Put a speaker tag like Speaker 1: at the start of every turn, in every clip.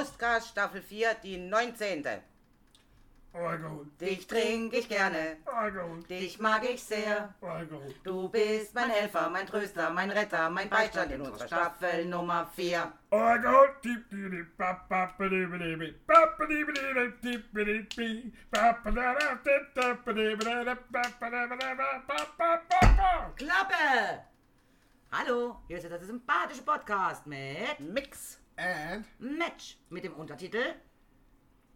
Speaker 1: Faustgas Staffel 4, die 19.
Speaker 2: Alkohol.
Speaker 1: Dich trinke ich gerne.
Speaker 2: Alkohol.
Speaker 1: Dich mag ich sehr.
Speaker 2: Alkohol.
Speaker 1: Du bist mein Helfer, mein Tröster, mein Retter, mein Beistand in unserer Staffel Nummer 4. Klappe! Hallo, hier ist der sympathische Podcast mit Mix
Speaker 2: And?
Speaker 1: Match mit dem Untertitel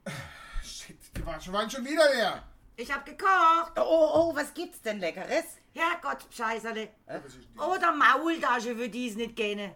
Speaker 2: Shit, die waren schon wieder leer.
Speaker 1: Ich hab gekocht.
Speaker 3: Oh, oh, was gibt's denn Leckeres?
Speaker 1: Herrgott, Scheißerle.
Speaker 2: Denn
Speaker 1: Oder Maultasche, für die es nicht kennen.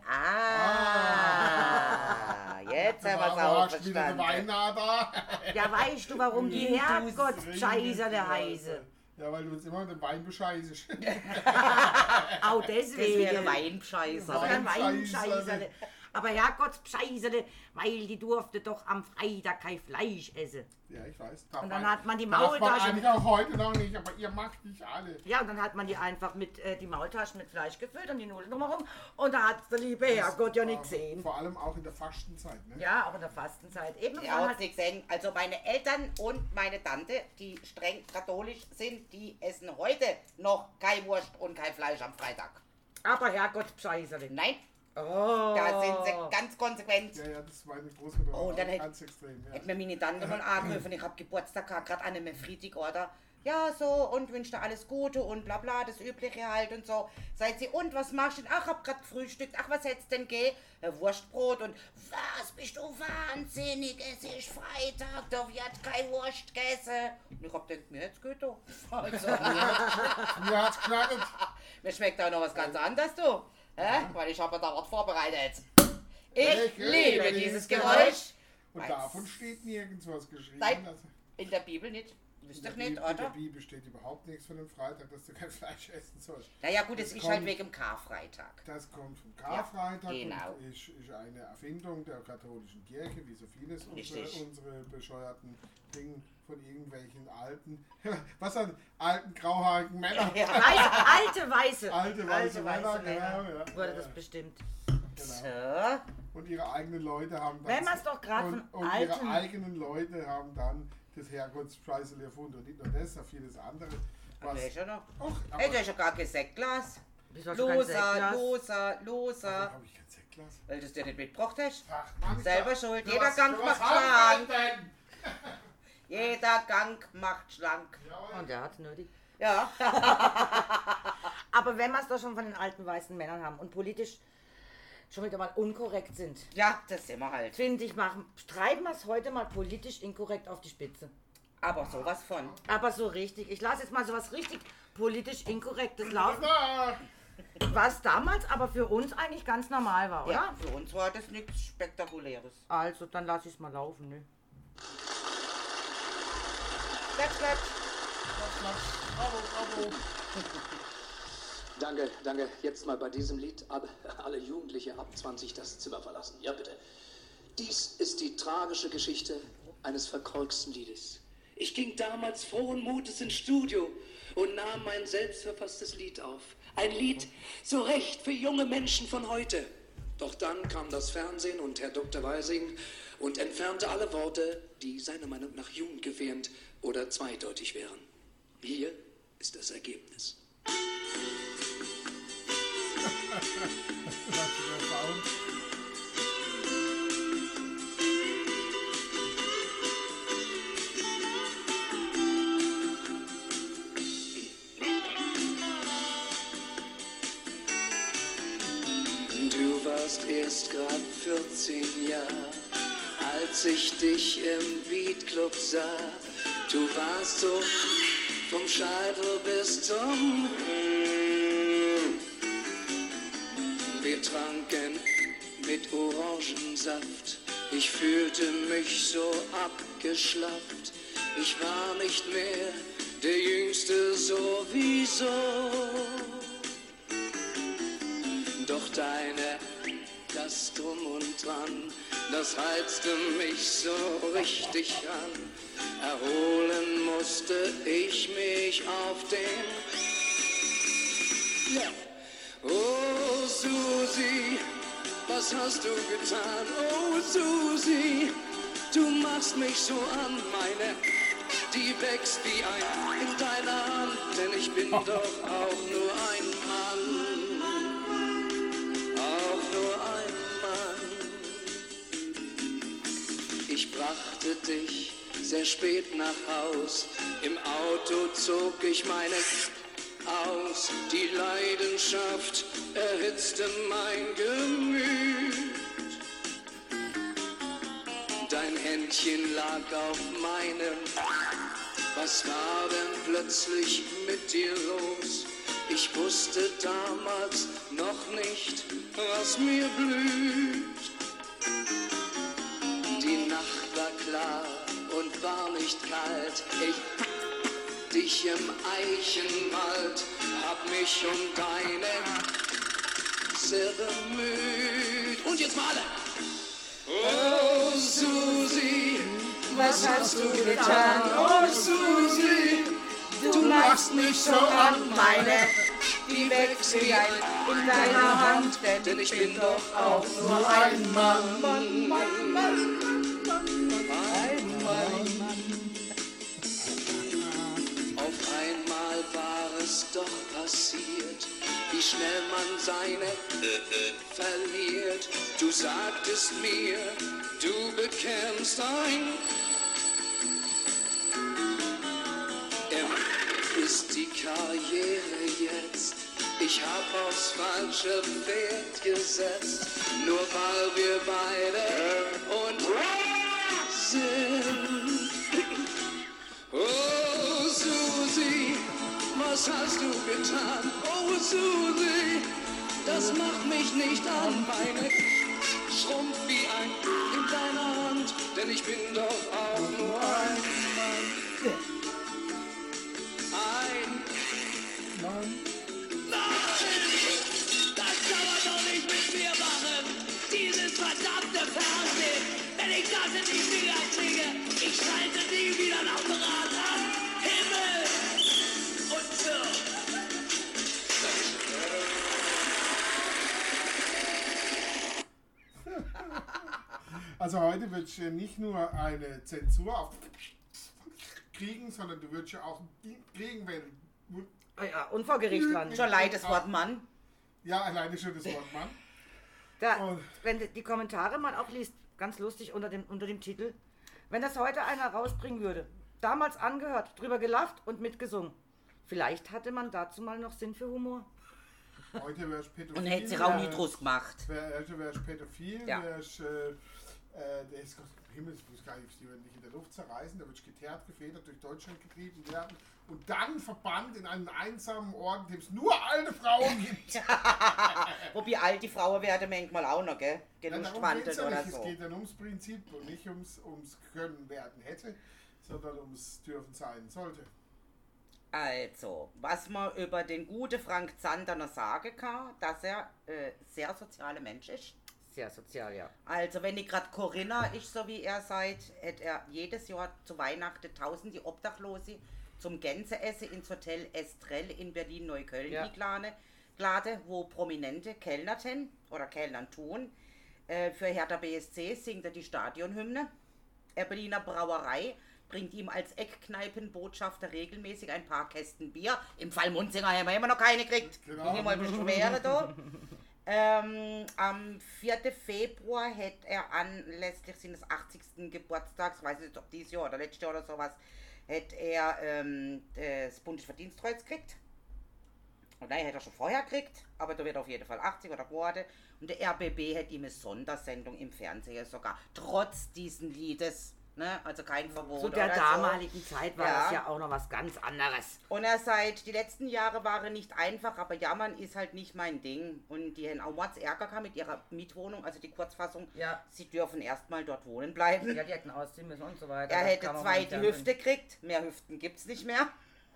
Speaker 3: Ah, jetzt haben wir's auch verstanden.
Speaker 2: Wein nah da.
Speaker 1: Ja, weißt du, warum die Herrgott Scheißerle
Speaker 2: Ja,
Speaker 1: heiße?
Speaker 2: Ja, weil du uns immer den Wein bescheißt.
Speaker 1: Auch
Speaker 3: Das
Speaker 1: deswegen. dann
Speaker 2: Weinscheißerle.
Speaker 1: Weinscheißerle. Aber Herrgott Scheißerle, weil die durfte doch am Freitag kein Fleisch essen.
Speaker 2: Ja, ich weiß.
Speaker 1: Und dann hat man die
Speaker 2: Darf man
Speaker 1: Maultasche.
Speaker 2: eigentlich auch heute noch nicht, aber ihr macht nicht alle.
Speaker 1: Ja, und dann hat man die einfach mit äh, die Maultaschen mit Fleisch gefüllt und die Nudeln drumherum. Und da hat der liebe Herrgott ja nicht gesehen.
Speaker 2: Vor allem auch in der Fastenzeit, ne?
Speaker 1: Ja, auch in der Fastenzeit. Eben,
Speaker 3: Ja,
Speaker 1: hat,
Speaker 3: nicht gesehen. Also meine Eltern und meine Tante, die streng katholisch sind, die essen heute noch kein Wurst und kein Fleisch am Freitag.
Speaker 1: aber Herrgott Scheißerle.
Speaker 3: Nein,
Speaker 1: Oh.
Speaker 3: da sind sie ganz konsequent.
Speaker 2: Ja, ja, das war meine Großmutter.
Speaker 3: Oh, dann hätt-
Speaker 2: ganz extrem. Ja.
Speaker 3: Hätte mir meine Tante mal angerufen, ich hab Geburtstag gehabt, gerade an einem Freitag, oder? Ja, so, und wünsche dir alles Gute und bla bla, das Übliche halt und so. Seid sie, und was machst du denn? Ach, hab grad gefrühstückt. Ach, was hättest denn geh? Wurstbrot und was, bist du wahnsinnig? Es ist Freitag, da wird kein Wurst gegessen. Und ich hab gedacht, mir jetzt gut, du. Also,
Speaker 2: Mir hat's knackert.
Speaker 3: mir schmeckt auch noch was ganz anderes, du. Hä? Weil ich habe da was vorbereitet. Ich
Speaker 2: Ich
Speaker 3: liebe dieses Geräusch.
Speaker 2: Und davon steht nirgends was geschrieben.
Speaker 3: Nein.
Speaker 2: Also,
Speaker 3: In der Bibel nicht. Ich
Speaker 2: der
Speaker 3: nicht,
Speaker 2: Bibel, in der
Speaker 3: oder?
Speaker 2: Bibel steht überhaupt nichts von dem Freitag, dass du kein Fleisch essen sollst.
Speaker 3: Naja gut, es
Speaker 2: Das
Speaker 3: ist halt
Speaker 2: kommt-
Speaker 3: wegen Karfreitag.
Speaker 2: Das kommt vom Karfreitag
Speaker 3: genau.
Speaker 2: und ist, ist eine Erfindung der katholischen Kirche, wie so vieles unsere, unsere bescheuerten Dinge von irgendwelchen alten, was an alten grauhaarigen Männern.
Speaker 3: Ja.
Speaker 1: Weiße, alte Weiße.
Speaker 2: Alte weiße Männer,
Speaker 1: Männer.
Speaker 2: genau, ja.
Speaker 1: Wurde
Speaker 2: Ja,
Speaker 1: das bestimmt.
Speaker 2: genau.
Speaker 3: So.
Speaker 2: Und ihre eigenen Leute haben dann.
Speaker 1: Wenn man's doch grad
Speaker 2: und,
Speaker 1: von
Speaker 2: und
Speaker 1: alten-
Speaker 2: ihre eigenen Leute haben dann das Herrgottspreisel erfunden. Und nicht nur das, auch vieles andere.
Speaker 3: Was?
Speaker 2: Was,
Speaker 3: ist ja noch?
Speaker 2: Och, aber,
Speaker 3: Ey, du hast ja gar kein Sektglas. Loser, loser, loser.
Speaker 2: habe ich kein Sektglas?
Speaker 3: Weil du es dir nicht mitgebracht hast.
Speaker 2: Ach, Mann,
Speaker 3: Selber
Speaker 2: ich-
Speaker 3: schuld. Jeder
Speaker 2: was-
Speaker 3: Gang macht schlank. Jeder Gang macht schlank.
Speaker 2: Jawohl.
Speaker 1: Und der hat's nötig.
Speaker 3: Ja.
Speaker 1: Aber wenn wir es doch schon von den alten weißen Männern haben und politisch schon wieder mal unkorrekt sind,
Speaker 3: Ja, das sind wir halt.
Speaker 1: finde ich, machen, treiben wir es heute mal politisch inkorrekt auf die Spitze.
Speaker 3: Aber sowas von.
Speaker 1: Aber so richtig. Ich lasse jetzt mal sowas richtig politisch inkorrektes laufen, was damals aber für uns eigentlich ganz normal war, oder?
Speaker 3: Ja, für uns war das nichts Spektakuläres.
Speaker 1: Also, dann lasse ich es mal laufen, ne?
Speaker 3: Klatsch, klatsch.
Speaker 2: Bravo, bravo.
Speaker 4: Danke, danke. Jetzt mal bei diesem Lied alle Jugendliche ab 20 das Zimmer verlassen. Ja, bitte. Dies ist die tragische Geschichte eines verkorksten Liedes. Ich ging damals frohen Mutes ins Studio und nahm mein selbstverfasstes Lied auf. Ein Lied so recht für junge Menschen von heute. Doch dann kam das Fernsehen und Herr Dr. Weising und entfernte alle Worte, die seiner Meinung nach jugendgefährdend oder zweideutig wären. Hier ist das Ergebnis. Du warst erst grad 14 Jahre, als ich dich im Beatclub sah. Du warst so vom Scheitel bis zum Wir tranken mit Orangensaft. Ich fühlte mich so abgeschlafft. Ich war nicht mehr der Jüngste sowieso. Doch deine, das Drum und Dran, das reizte mich so richtig an. Erholen musste ich mich auf den. Ja. Was hast du getan? Oh Susi, du machst mich so an, meine, die wächst wie ein in deiner Hand, denn ich bin doch auch nur ein Mann. Auch nur ein Mann. Ich brachte dich sehr spät nach Haus. Im Auto zog ich meine aus. Die Leidenschaft erhitzte mein Gemüt. Händchen lag auf meinem. Was war denn plötzlich mit dir los? Ich wusste damals noch nicht, was mir blüht. Die Nacht war klar und war nicht kalt. Ich dich im Eichenwald hab mich um deine sehr bemüht. Und jetzt mal alle. Oh Susi, was hast du getan? Oh Susi, du machst mich so an, meine, die wächst wie ein in deiner Hand, denn ich bin doch auch nur ein Mann. Mann, Mann, Mann. Ein Mann. Auf einmal war es doch passiert, wie schnell man seine äh, äh, verliert. Du sagtest mir, du bekämst ein. Er ist die Karriere jetzt. Ich hab aufs falsche Pferd gesetzt, nur weil wir beide und sind. Oh Susi, was hast du getan? Oh Susi, das macht mich nicht an, meine schrumpf wie ein in deiner Hand, denn ich bin doch auch nur ein Mann. Ein
Speaker 2: Mann. Also heute wird ja nicht nur eine Zensur auf kriegen, sondern du wirst ja auch kriegen, wenn
Speaker 1: Ah ja, und vor Gericht landen.
Speaker 3: Schon leid, das Wort Mann.
Speaker 2: ja alleine schon das Wort Mann.
Speaker 1: Da,
Speaker 2: Und-
Speaker 1: wenn du die Kommentare mal auch liest, ganz lustig unter dem, unter dem Titel, wenn das heute einer rausbringen würde, damals angehört, drüber gelacht und mitgesungen. Vielleicht hatte man dazu mal noch Sinn für Humor.
Speaker 2: Heute wärst pädophil.
Speaker 3: Und hätte sich
Speaker 2: wär-
Speaker 3: auch Nitrus gemacht.
Speaker 2: Wär, heute wärst pädophil,
Speaker 3: Ja.
Speaker 2: wärst, äh, äh, der ist Gott, Himmel, ich nicht, die werden dich in der Luft zerreißen, da wird geteert, gefedert, durch Deutschland getrieben werden und dann verbannt in einen einsamen Ort, in dem es nur alte Frauen gibt.
Speaker 3: Wobei alt die Frauen werden manchmal auch noch, gell? Gelustwandelt
Speaker 2: ja
Speaker 3: oder
Speaker 2: nicht.
Speaker 3: so.
Speaker 2: Es geht dann ums Prinzip und nicht ums, ums Können werden hätte, sondern ums Dürfen sein sollte.
Speaker 3: Also, was man über den guten Frank Zander noch sagen kann, dass er äh, sehr sozialer Mensch ist.
Speaker 1: Sehr sozial, ja.
Speaker 3: Also, wenn ich gerade Corinna ist, so wie er seid, hätte er jedes Jahr zu Weihnachten tausende Obdachlose zum Gänseessen ins Hotel Estrell in Berlin-Neukölln
Speaker 1: Ja.
Speaker 3: eingeladen, geladen, wo Prominente kellnerten oder Kellnern tun. Äh, für Hertha BSC singt er die Stadionhymne. Der Berliner Brauerei bringt ihm als Eckkneipenbotschafter regelmäßig ein paar Kästen Bier. Im Fall Munzinger haben wir immer noch keine gekriegt.
Speaker 2: Genau.
Speaker 3: Ich mal beschwere da. Ähm, am 4. Februar hätte er anlässlich seines 80. Geburtstags, weiß ich nicht, ob dieses Jahr oder letztes Jahr oder sowas, hätte er ähm, das Bundesverdienstkreuz gekriegt. Und nein, hätte er schon vorher gekriegt, aber da wird er auf jeden Fall 80 oder geworden. Und der RBB hätte ihm eine Sondersendung im Fernsehen sogar, trotz diesen Liedes. Ne? Also kein Verbot.
Speaker 1: Zu der
Speaker 3: oder so.
Speaker 1: damaligen Zeit war
Speaker 3: Ja.
Speaker 1: das ja auch noch was ganz anderes.
Speaker 3: Und er sagt, die letzten Jahre waren nicht einfach, aber jammern ist halt nicht mein Ding. Und die haben auch Mords Ärger gehabt mit ihrer Mietwohnung, also die Kurzfassung.
Speaker 1: Ja.
Speaker 3: Sie dürfen erstmal dort wohnen bleiben.
Speaker 1: Ja, die hätten ausziehen müssen und so weiter.
Speaker 3: er
Speaker 1: Das
Speaker 3: hätte zwei die. Hüfte gekriegt, mehr Hüften gibt's nicht mehr.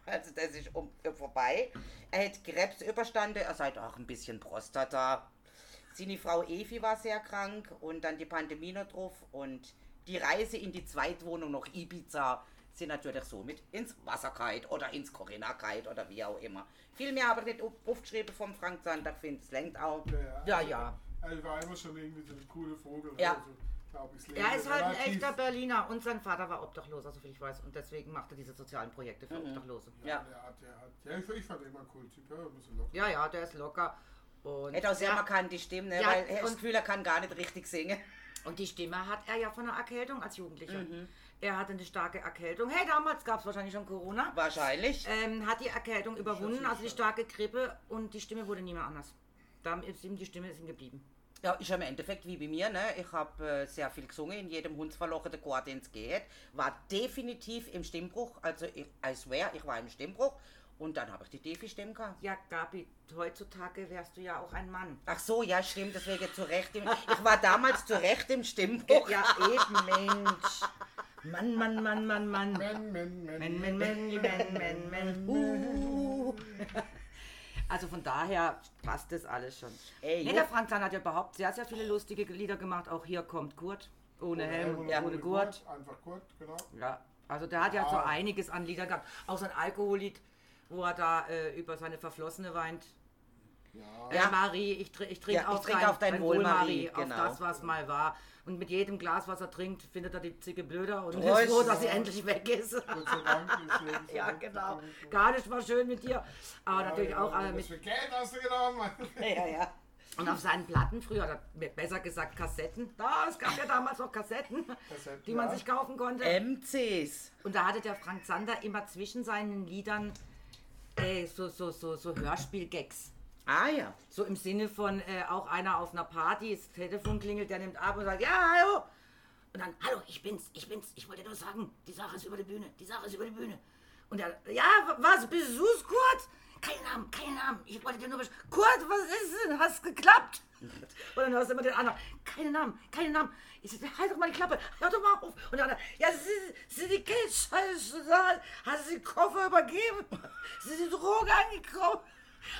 Speaker 3: Also das ist um, vorbei. Er hätte Krebs überstanden, er sagt auch ein bisschen Prostata. Seine Frau Evi war sehr krank und dann die Pandemie noch drauf und die Reise in die Zweitwohnung nach Ibiza sind natürlich somit ins Wasserkeit oder ins Corinna-Kite oder wie auch immer. Viel mehr habe ich nicht auf- aufgeschrieben vom Frank Zander, finde es lenkt auch.
Speaker 1: Ja, ja.
Speaker 2: Also war immer schon irgendwie so ein cooler Vogel.
Speaker 3: Ja.
Speaker 2: Also, glaube ich. das
Speaker 1: Er ist halt ein echter Berliner und sein Vater war Obdachloser, soviel ich weiß. Und deswegen macht er diese sozialen Projekte für Obdachlose.
Speaker 3: Ja.
Speaker 2: Der hat, der hat, ja, ich, ich fand ihn immer ein cooler Typ. Ja, ein bisschen locker.
Speaker 1: Ja, ja, der ist locker. Und,
Speaker 3: Hätte auch sehr
Speaker 1: ja,
Speaker 3: markant die Stimme, ne?
Speaker 1: Ja,
Speaker 3: weil er hat das
Speaker 1: und-
Speaker 3: Gefühl, er kann gar nicht richtig singen.
Speaker 1: Und die Stimme hat er ja von einer Erkältung als Jugendlicher.
Speaker 3: Mhm.
Speaker 1: Er hatte eine starke Erkältung. Hey, damals gab es wahrscheinlich schon Corona.
Speaker 3: Wahrscheinlich.
Speaker 1: Ähm, hat die Erkältung überwunden, also die starke Grippe und die Stimme wurde nie mehr anders. Da ist ihm die Stimme ist ihm geblieben.
Speaker 3: Ja, ist ja im Endeffekt wie bei mir, ne? Ich habe äh, sehr viel gesungen in jedem Hundsverlochenen Chor, den es geht. War definitiv im Stimmbruch, also ich, I swear, ich war im Stimmbruch. Und dann habe ich die Defi-Stimme gehabt.
Speaker 1: Ja, Gabi, heutzutage wärst du ja auch ein Mann.
Speaker 3: Ach so, ja, stimmt, deswegen zu Recht im, Ich war damals zu Recht im Stimmbruch.
Speaker 1: Ja, eben, Mensch. Mann, Mann, Mann, Mann, Mann.
Speaker 2: Men, Men, men,
Speaker 1: men, men, men, men. Uh. Also von daher passt das alles schon.
Speaker 3: Ey,
Speaker 1: nee, der Frank Zahn hat ja überhaupt sehr, sehr viele lustige Lieder gemacht. Auch hier kommt Kurt. Ohne Helm und
Speaker 2: ja.
Speaker 1: ohne Gurt.
Speaker 2: Einfach Gurt, genau.
Speaker 1: Ja, also der hat ja so
Speaker 2: Ah.
Speaker 1: einiges an Liedern gehabt. Auch so ein Alkohollied, wo er da äh, über seine Verflossene weint.
Speaker 2: Ja.
Speaker 1: Ja, Marie, ich, tr ich trinke
Speaker 3: Ja,
Speaker 1: auf,
Speaker 3: trinke
Speaker 1: dein,
Speaker 3: auf dein Wohl, Marie,
Speaker 1: auf
Speaker 3: genau.
Speaker 1: das, was mal war. Und mit jedem Glas, was er trinkt, findet er die Zicke blöder und
Speaker 3: Prost.
Speaker 1: ist froh, dass sie endlich weg ist. Ja, genau. Gar nicht mal schön mit dir. Aber natürlich
Speaker 2: Ja,
Speaker 1: auch äh,
Speaker 2: das
Speaker 1: mit.
Speaker 2: Geld hast du genommen.
Speaker 3: Ja, ja.
Speaker 1: Und auf seinen Platten früher, oder besser gesagt Kassetten. Da, es gab ja damals auch Kassetten,
Speaker 2: Kassetten,
Speaker 1: die man
Speaker 2: ja.
Speaker 1: sich kaufen konnte.
Speaker 3: MCs.
Speaker 1: Und da hatte der Frank Zander immer zwischen seinen Liedern äh, so, so, so, so Hörspiel-Gags.
Speaker 3: Ah ja.
Speaker 1: So im Sinne von äh, auch einer auf einer Party, das Telefon klingelt, der nimmt ab und sagt, ja, hallo. Und dann, hallo, ich bin's, ich bin's, ich wollte nur sagen, die Sache ist über die Bühne, die Sache ist über die Bühne. Und er, ja, was, bist du's, Kurt? Kein Namen, kein Namen, ich wollte dir nur besch- Kurt, was ist denn, hast geklappt? Und dann hörst du immer den anderen, keine Namen, keine Namen. Ich sag, halt doch mal die Klappe, hör doch mal auf. Und der andere, ja, Sie, Sie die Geldscheiße, hast du den Koffer übergeben? Sie sind Drogen angekommen.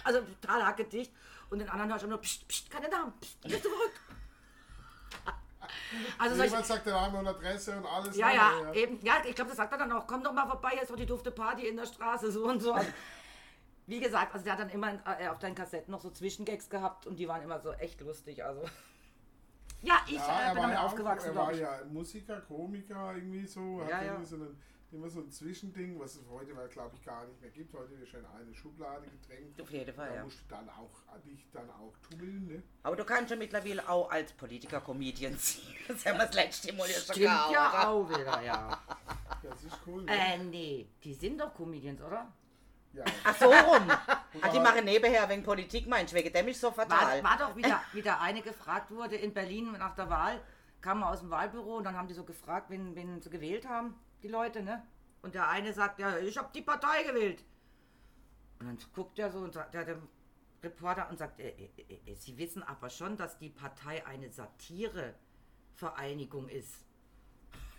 Speaker 1: Also total hackedicht. Und den anderen hörst du nur, pst, pst, keine Namen, pst, bist du verrückt? Also solche,
Speaker 2: Jemand sagt der Name und Adresse und alles.
Speaker 1: ja,
Speaker 2: ne?
Speaker 1: ja, eben. Ja, ich glaube, das sagt er dann auch. Komm doch mal vorbei, jetzt war die dufte Party in der Straße, so und so. Wie gesagt, also der hat dann immer äh, auf deinen Kassetten noch so Zwischengags gehabt und die waren immer so echt lustig. Also. Ja, ich
Speaker 2: Ja,
Speaker 1: äh, bin damit
Speaker 2: ja auch,
Speaker 1: aufgewachsen,
Speaker 2: er war
Speaker 1: ich.
Speaker 2: ja Musiker, Komiker, irgendwie so. Hat
Speaker 1: Ja, ja.
Speaker 2: irgendwie So einen, immer so ein Zwischending, was es heute, glaube ich, gar nicht mehr gibt. Heute ist ja in eine Schublade gedrängt.
Speaker 3: Auf jeden Fall,
Speaker 2: Da
Speaker 3: ja.
Speaker 2: musst du dann auch, dich dann auch tummeln, ne?
Speaker 3: Aber du kannst ja mittlerweile auch als Politiker Comedian ziehen. Das haben wir das letzte Mal ja schon
Speaker 1: Stimmt
Speaker 3: gehabt,
Speaker 1: ja auch wieder, ja.
Speaker 2: Das ist cool. Ne?
Speaker 1: äh, nee, die sind doch Comedians, oder?
Speaker 2: Ja.
Speaker 3: Ach so rum. Ah, die machen nebenher wegen Politik, meinst du? Wegen dem ist so fatal.
Speaker 1: War, war doch wieder, wieder eine gefragt wurde in Berlin nach der Wahl, kam man aus dem Wahlbüro und dann haben die so gefragt, wen, wen sie gewählt haben, die Leute, ne? Und der eine sagt, ja, ich habe die Partei gewählt. Und dann guckt er so und sagt, der, der Reporter und sagt, äh, äh, äh, Sie wissen aber schon, dass die Partei eine Satirevereinigung ist.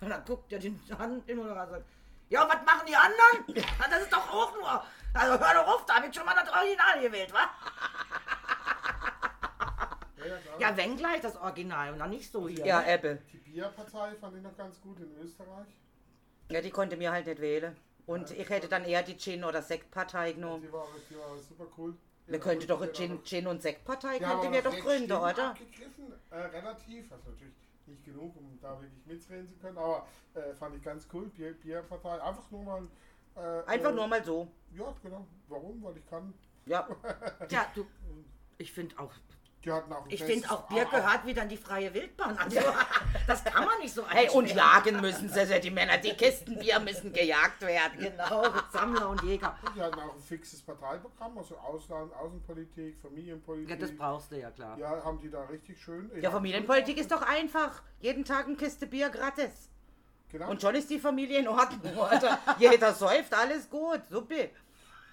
Speaker 1: Und dann guckt er den an den Moderator und sagt, ja, was machen die anderen? Ja, das ist doch auch nur. Also hör doch auf, da hab ich schon mal das Original gewählt, wa?
Speaker 2: Ja, ja.
Speaker 1: Ja, wenn gleich das Original und dann nicht so hier.
Speaker 3: Ja,
Speaker 1: ne?
Speaker 3: Ebbe.
Speaker 2: Die Bierpartei fand ich noch ganz gut in Österreich.
Speaker 3: Ja, die konnte mir halt nicht wählen. Und ich hätte dann eher die Gin- oder Sektpartei genommen.
Speaker 2: Die war, die war super cool.
Speaker 3: Wir
Speaker 2: Ja,
Speaker 3: könnte doch eine
Speaker 2: die
Speaker 3: Gin, Gin- und Sektpartei,
Speaker 2: Die haben
Speaker 3: könnte
Speaker 2: aber
Speaker 3: wir doch gründen, oder?
Speaker 2: Abgegriffen, äh, relativ, also natürlich nicht genug, um da wirklich mitreden zu können, aber äh, fand ich ganz cool. Bier, Bierpartei, einfach nur mal. Äh,
Speaker 3: Einfach
Speaker 2: äh,
Speaker 3: nur mal so.
Speaker 2: Ja, genau. Warum? Weil ich kann.
Speaker 3: Ja.
Speaker 1: Tja, du, ich finde auch,
Speaker 2: Die hatten auch ein
Speaker 1: ich finde auch, Bier
Speaker 2: auch-
Speaker 1: gehört wieder in die freie Wildbahn. Also, das kann man nicht so
Speaker 3: Hey, und jagen müssen sie, also die Männer, die Kisten Bier müssen gejagt werden.
Speaker 1: Genau, Sammler und Jäger.
Speaker 2: Die hatten auch ein fixes Parteiprogramm, also Ausland, Außenpolitik, Familienpolitik.
Speaker 1: Ja, das brauchst du ja, klar.
Speaker 2: Ja, haben die da richtig schön.
Speaker 3: Ja, Familienpolitik ist doch einfach. Jeden Tag eine Kiste Bier gratis.
Speaker 2: Genau,
Speaker 3: Und schon ist die Familie in Ordnung, oder? Jeder säuft, alles gut, super.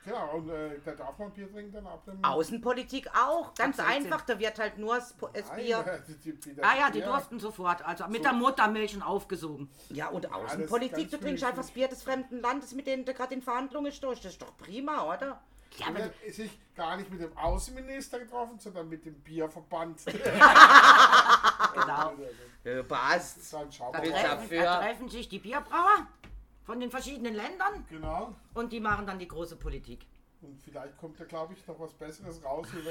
Speaker 2: Genau. und äh, da darf man Bier trinken dann ab dem.
Speaker 3: Außenpolitik auch, ganz
Speaker 1: Ab 16.
Speaker 3: einfach, da wird halt nur das Po- das
Speaker 2: Nein,
Speaker 3: Bier.
Speaker 2: die- die- die-
Speaker 1: Ah ja, die
Speaker 2: Bier-
Speaker 1: durften sofort, also mit der Muttermilch schon aufgesogen.
Speaker 3: Ja, und
Speaker 2: das ist
Speaker 3: Außenpolitik,
Speaker 2: ganz
Speaker 3: du trinkst einfach das Bier des fremden Landes, mit denen du gerade in Verhandlungen stehst. Das ist doch prima, oder?
Speaker 1: Ja, aber
Speaker 2: Er ist sich gar nicht mit dem Außenminister getroffen, sondern mit dem Bierverband.
Speaker 1: genau.
Speaker 3: Ja, passt.
Speaker 2: Dann
Speaker 1: Da
Speaker 3: Willst
Speaker 2: mal.
Speaker 1: treffen,
Speaker 3: dafür?
Speaker 1: da treffen sich die Bierbrauer von den verschiedenen Ländern
Speaker 2: Genau.
Speaker 1: und die machen dann die große Politik.
Speaker 2: Und vielleicht kommt da, glaube ich, noch was Besseres raus, wie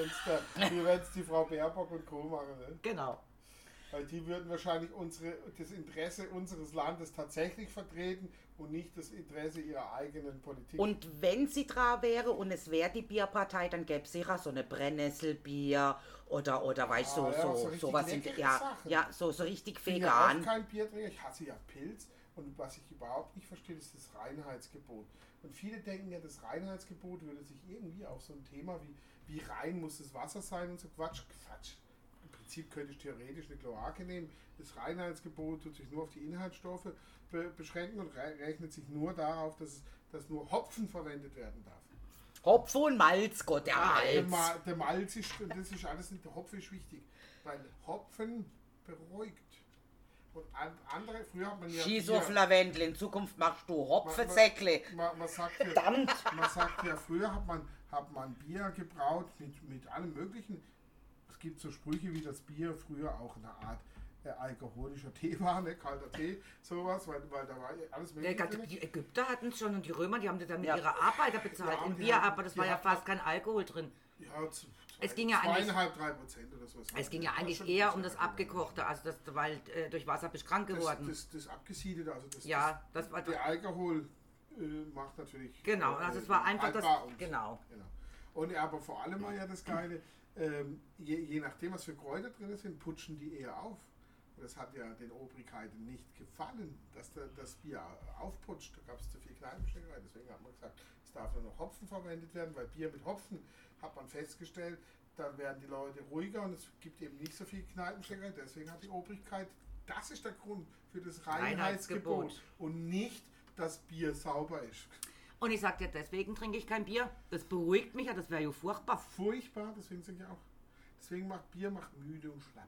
Speaker 2: wenn es die Frau Baerbock und Co. machen. Ne?
Speaker 1: Genau.
Speaker 2: Weil die würden wahrscheinlich unsere, das Interesse unseres Landes tatsächlich vertreten und nicht das Interesse ihrer eigenen Politik.
Speaker 3: Und wenn sie dran wäre und es wäre die Bierpartei, dann gäbe es sicher so eine Brennnesselbier oder, oder weißt du,
Speaker 2: Ah, ja,
Speaker 3: so,
Speaker 2: so richtig
Speaker 3: sowas in ja,
Speaker 2: Sachen.
Speaker 3: ja, so, so richtig
Speaker 2: Ich bin ja
Speaker 3: vegan.
Speaker 2: kein Biertrinker, ich hasse ja Pilz. Und was ich überhaupt nicht verstehe, ist das Reinheitsgebot. Und viele denken ja, das Reinheitsgebot würde sich irgendwie auf so ein Thema wie, wie rein muss das Wasser sein und so Quatsch. Quatsch. Im Prinzip könnte ich theoretisch eine Kloake nehmen. Das Reinheitsgebot tut sich nur auf die Inhaltsstoffe be beschränken und re rechnet sich nur darauf, dass, es, dass nur Hopfen verwendet werden darf.
Speaker 3: Hopfen und Malz, Gott, der
Speaker 2: Der,
Speaker 3: Malz.
Speaker 2: Ma der Malz ist, das ist alles nicht, der Hopfen ist wichtig, weil Hopfen beruhigt. Und an, andere, früher hat man ja...
Speaker 3: Schieß auf Lavendel, in Zukunft machst du Hopfensäckle.
Speaker 2: man, man, sagt ja,
Speaker 3: Verdammt.
Speaker 2: man sagt ja, früher hat man, hat man Bier gebraut mit, mit allem Möglichen. Es gibt so Sprüche wie das Bier früher auch eine Art äh, alkoholischer Tee war, ne, kalter Tee, sowas, weil, weil da war ja alles
Speaker 1: Ja,
Speaker 2: Mögliche. drin.
Speaker 1: die Ägypter hatten es schon und die Römer, die haben das dann mit
Speaker 3: Ja.
Speaker 1: ihrer Arbeiter bezahlt
Speaker 2: Ja,
Speaker 1: im Bier,
Speaker 2: hatten-
Speaker 1: aber das war ja fast kein Alkohol drin.
Speaker 2: Ja,
Speaker 1: Es ging ja eigentlich-
Speaker 2: zweieinhalb, drei Prozent oder sowas.
Speaker 1: Es ging ja
Speaker 2: Das
Speaker 1: eigentlich eher um das Abgekochte, also das, weil äh, durch Wasser bist krank
Speaker 2: Das,
Speaker 1: geworden.
Speaker 2: das, das abgesiedelte, also das,
Speaker 1: ja, das war
Speaker 2: das, der Alkohol äh, macht natürlich.
Speaker 1: genau.
Speaker 2: äh,
Speaker 1: Also es war einfach das
Speaker 2: und-
Speaker 1: genau.
Speaker 2: Genau. Und aber vor allem war ja das Geile, ähm, je, je nachdem, was für Kräuter drin sind, putschen die eher auf. Und das hat ja den Obrigkeiten nicht gefallen, dass da, das Bier aufputscht. Da gab es zu viel Kneipensteckerei. Deswegen hat man gesagt, es darf nur noch Hopfen verwendet werden, weil Bier mit Hopfen, hat man festgestellt, da werden die Leute ruhiger und es gibt eben nicht so viel Kneipensteckerei. Deswegen hat die Obrigkeit, das ist der Grund für das Reinheitsgebot
Speaker 1: Reinheitsgebot.
Speaker 2: und nicht, dass Bier sauber ist.
Speaker 1: Und ich sag dir, deswegen trinke ich kein Bier. Das beruhigt mich ja, das wäre ja furchtbar.
Speaker 2: furchtbar, deswegen sage ich auch. Deswegen macht Bier macht müde und schlapp.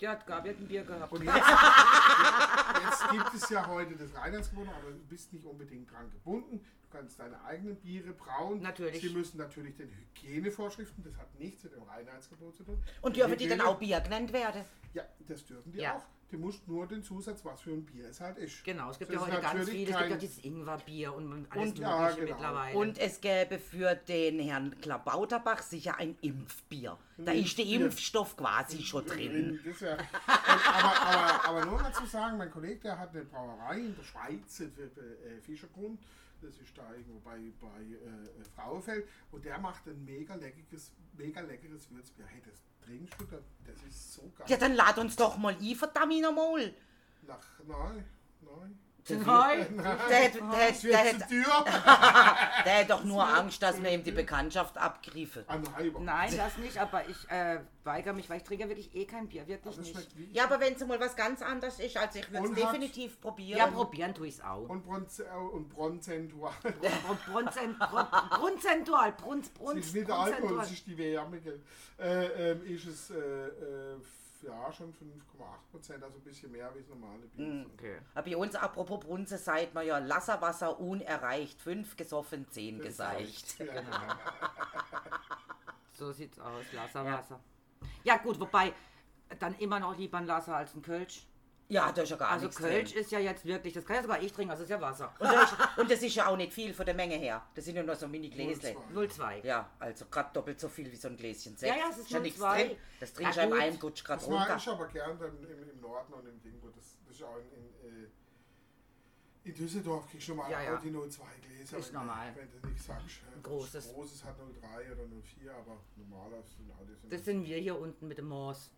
Speaker 1: Der hat Gabi hat ein Bier gehabt.
Speaker 2: Und jetzt, jetzt gibt es ja heute das Reinheitsgebot, aber du bist nicht unbedingt dran gebunden. Du kannst deine eigenen Biere brauen.
Speaker 1: Natürlich.
Speaker 2: Sie müssen natürlich den Hygienevorschriften, das hat nichts mit dem Reinheitsgebot zu tun.
Speaker 3: Und dürfen die dann
Speaker 2: Hygiene-
Speaker 3: auch Bier genannt werden?
Speaker 2: Ja, das dürfen die
Speaker 1: Ja.
Speaker 2: auch. Du musst nur den Zusatz, was für ein Bier es halt ist.
Speaker 1: Genau, es gibt
Speaker 2: Das
Speaker 1: ja heute ganz viele. Es gibt ja dieses Ingwerbier und alles
Speaker 3: Und-
Speaker 2: ja,
Speaker 1: Mögliche
Speaker 2: genau.
Speaker 1: mittlerweile.
Speaker 3: Und es gäbe für den Herrn Klabauterbach sicher ein Impfbier. Da ist der. Impfstoff quasi schon drin.
Speaker 2: Ja, aber, aber, aber nur mal zu sagen, mein Kollege, der hat eine Brauerei in der Schweiz, äh, Fischergrund, das ist da irgendwo bei, bei äh, Frauenfeld, und der macht ein mega leckeres, mega leckeres Würzbier. Hey, das trinkst du, das, das ist so geil.
Speaker 3: Ja, dann lad uns doch mal ein, verdammt nochmal.
Speaker 2: Nach, nein, nein.
Speaker 1: Nein.
Speaker 3: Der, hätte- der,
Speaker 2: wird
Speaker 3: der, hätte doch nur Angst, dass wir ihm die Bekanntschaft abgriffen.
Speaker 2: Ah, nein,
Speaker 1: das nicht, aber ich äh, weigere mich, weil ich trinke wirklich eh kein Bier, wirklich nicht.
Speaker 3: Ja, aber wenn es mal was ganz anderes ist, also ich würde es
Speaker 2: hat-
Speaker 3: definitiv probieren.
Speaker 1: Ja, probieren tue ich es auch.
Speaker 2: Und, Bronz, äh, und
Speaker 1: Bron, Bronzentual, Brunz,
Speaker 2: Das
Speaker 1: Brunz,
Speaker 2: ist nicht der Alkohol, das ist die Wärme. Äh, ähm, ist es äh, äh, ja schon 5,8 Prozent, also ein bisschen mehr wie das normale Bier.
Speaker 3: Mhm.
Speaker 1: Okay.
Speaker 3: Aber bei uns, apropos Brunze, sagt man ja, Lasserwasser unerreicht, fünf gesoffen, zehn
Speaker 2: Das
Speaker 3: geseicht.
Speaker 2: reicht. Ja, genau.
Speaker 1: So sieht's aus, Lasserwasser. Ja. gut, wobei dann immer noch lieber ein Lasser als ein Kölsch.
Speaker 3: Ja, da ist ja gar
Speaker 1: Also
Speaker 3: nichts
Speaker 1: Kölsch
Speaker 3: drin.
Speaker 1: ist ja jetzt wirklich, das kann ja sogar ich trinken, also ist ja Wasser.
Speaker 3: Und, da ist, und das ist ja auch nicht viel von der Menge her. Das sind ja nur so Mini-Gläsle.
Speaker 1: 0,2.
Speaker 3: Ja, also gerade doppelt so viel wie so ein Gläschen Sekt.
Speaker 1: Ja, ja, es ist
Speaker 3: ja nichts
Speaker 1: 0,2.
Speaker 3: drin. Das trinkst du
Speaker 1: Ja,
Speaker 3: ja, im einen Gutsch gerade
Speaker 2: Das mag
Speaker 3: runter.
Speaker 2: ich aber gern dann im, im Norden und im Ding, wo das, das ist auch in, in, äh, in Düsseldorf kriegst du mal
Speaker 1: Ja, ja.
Speaker 2: auch die 02 Gläser.
Speaker 1: Ist
Speaker 2: wenn,
Speaker 1: normal.
Speaker 2: Wenn du nichts sagst.
Speaker 1: Ein großes.
Speaker 2: Das Großes hat 03 oder 04, aber normaler sind so.
Speaker 1: Das sind wir hier unten mit dem Moos.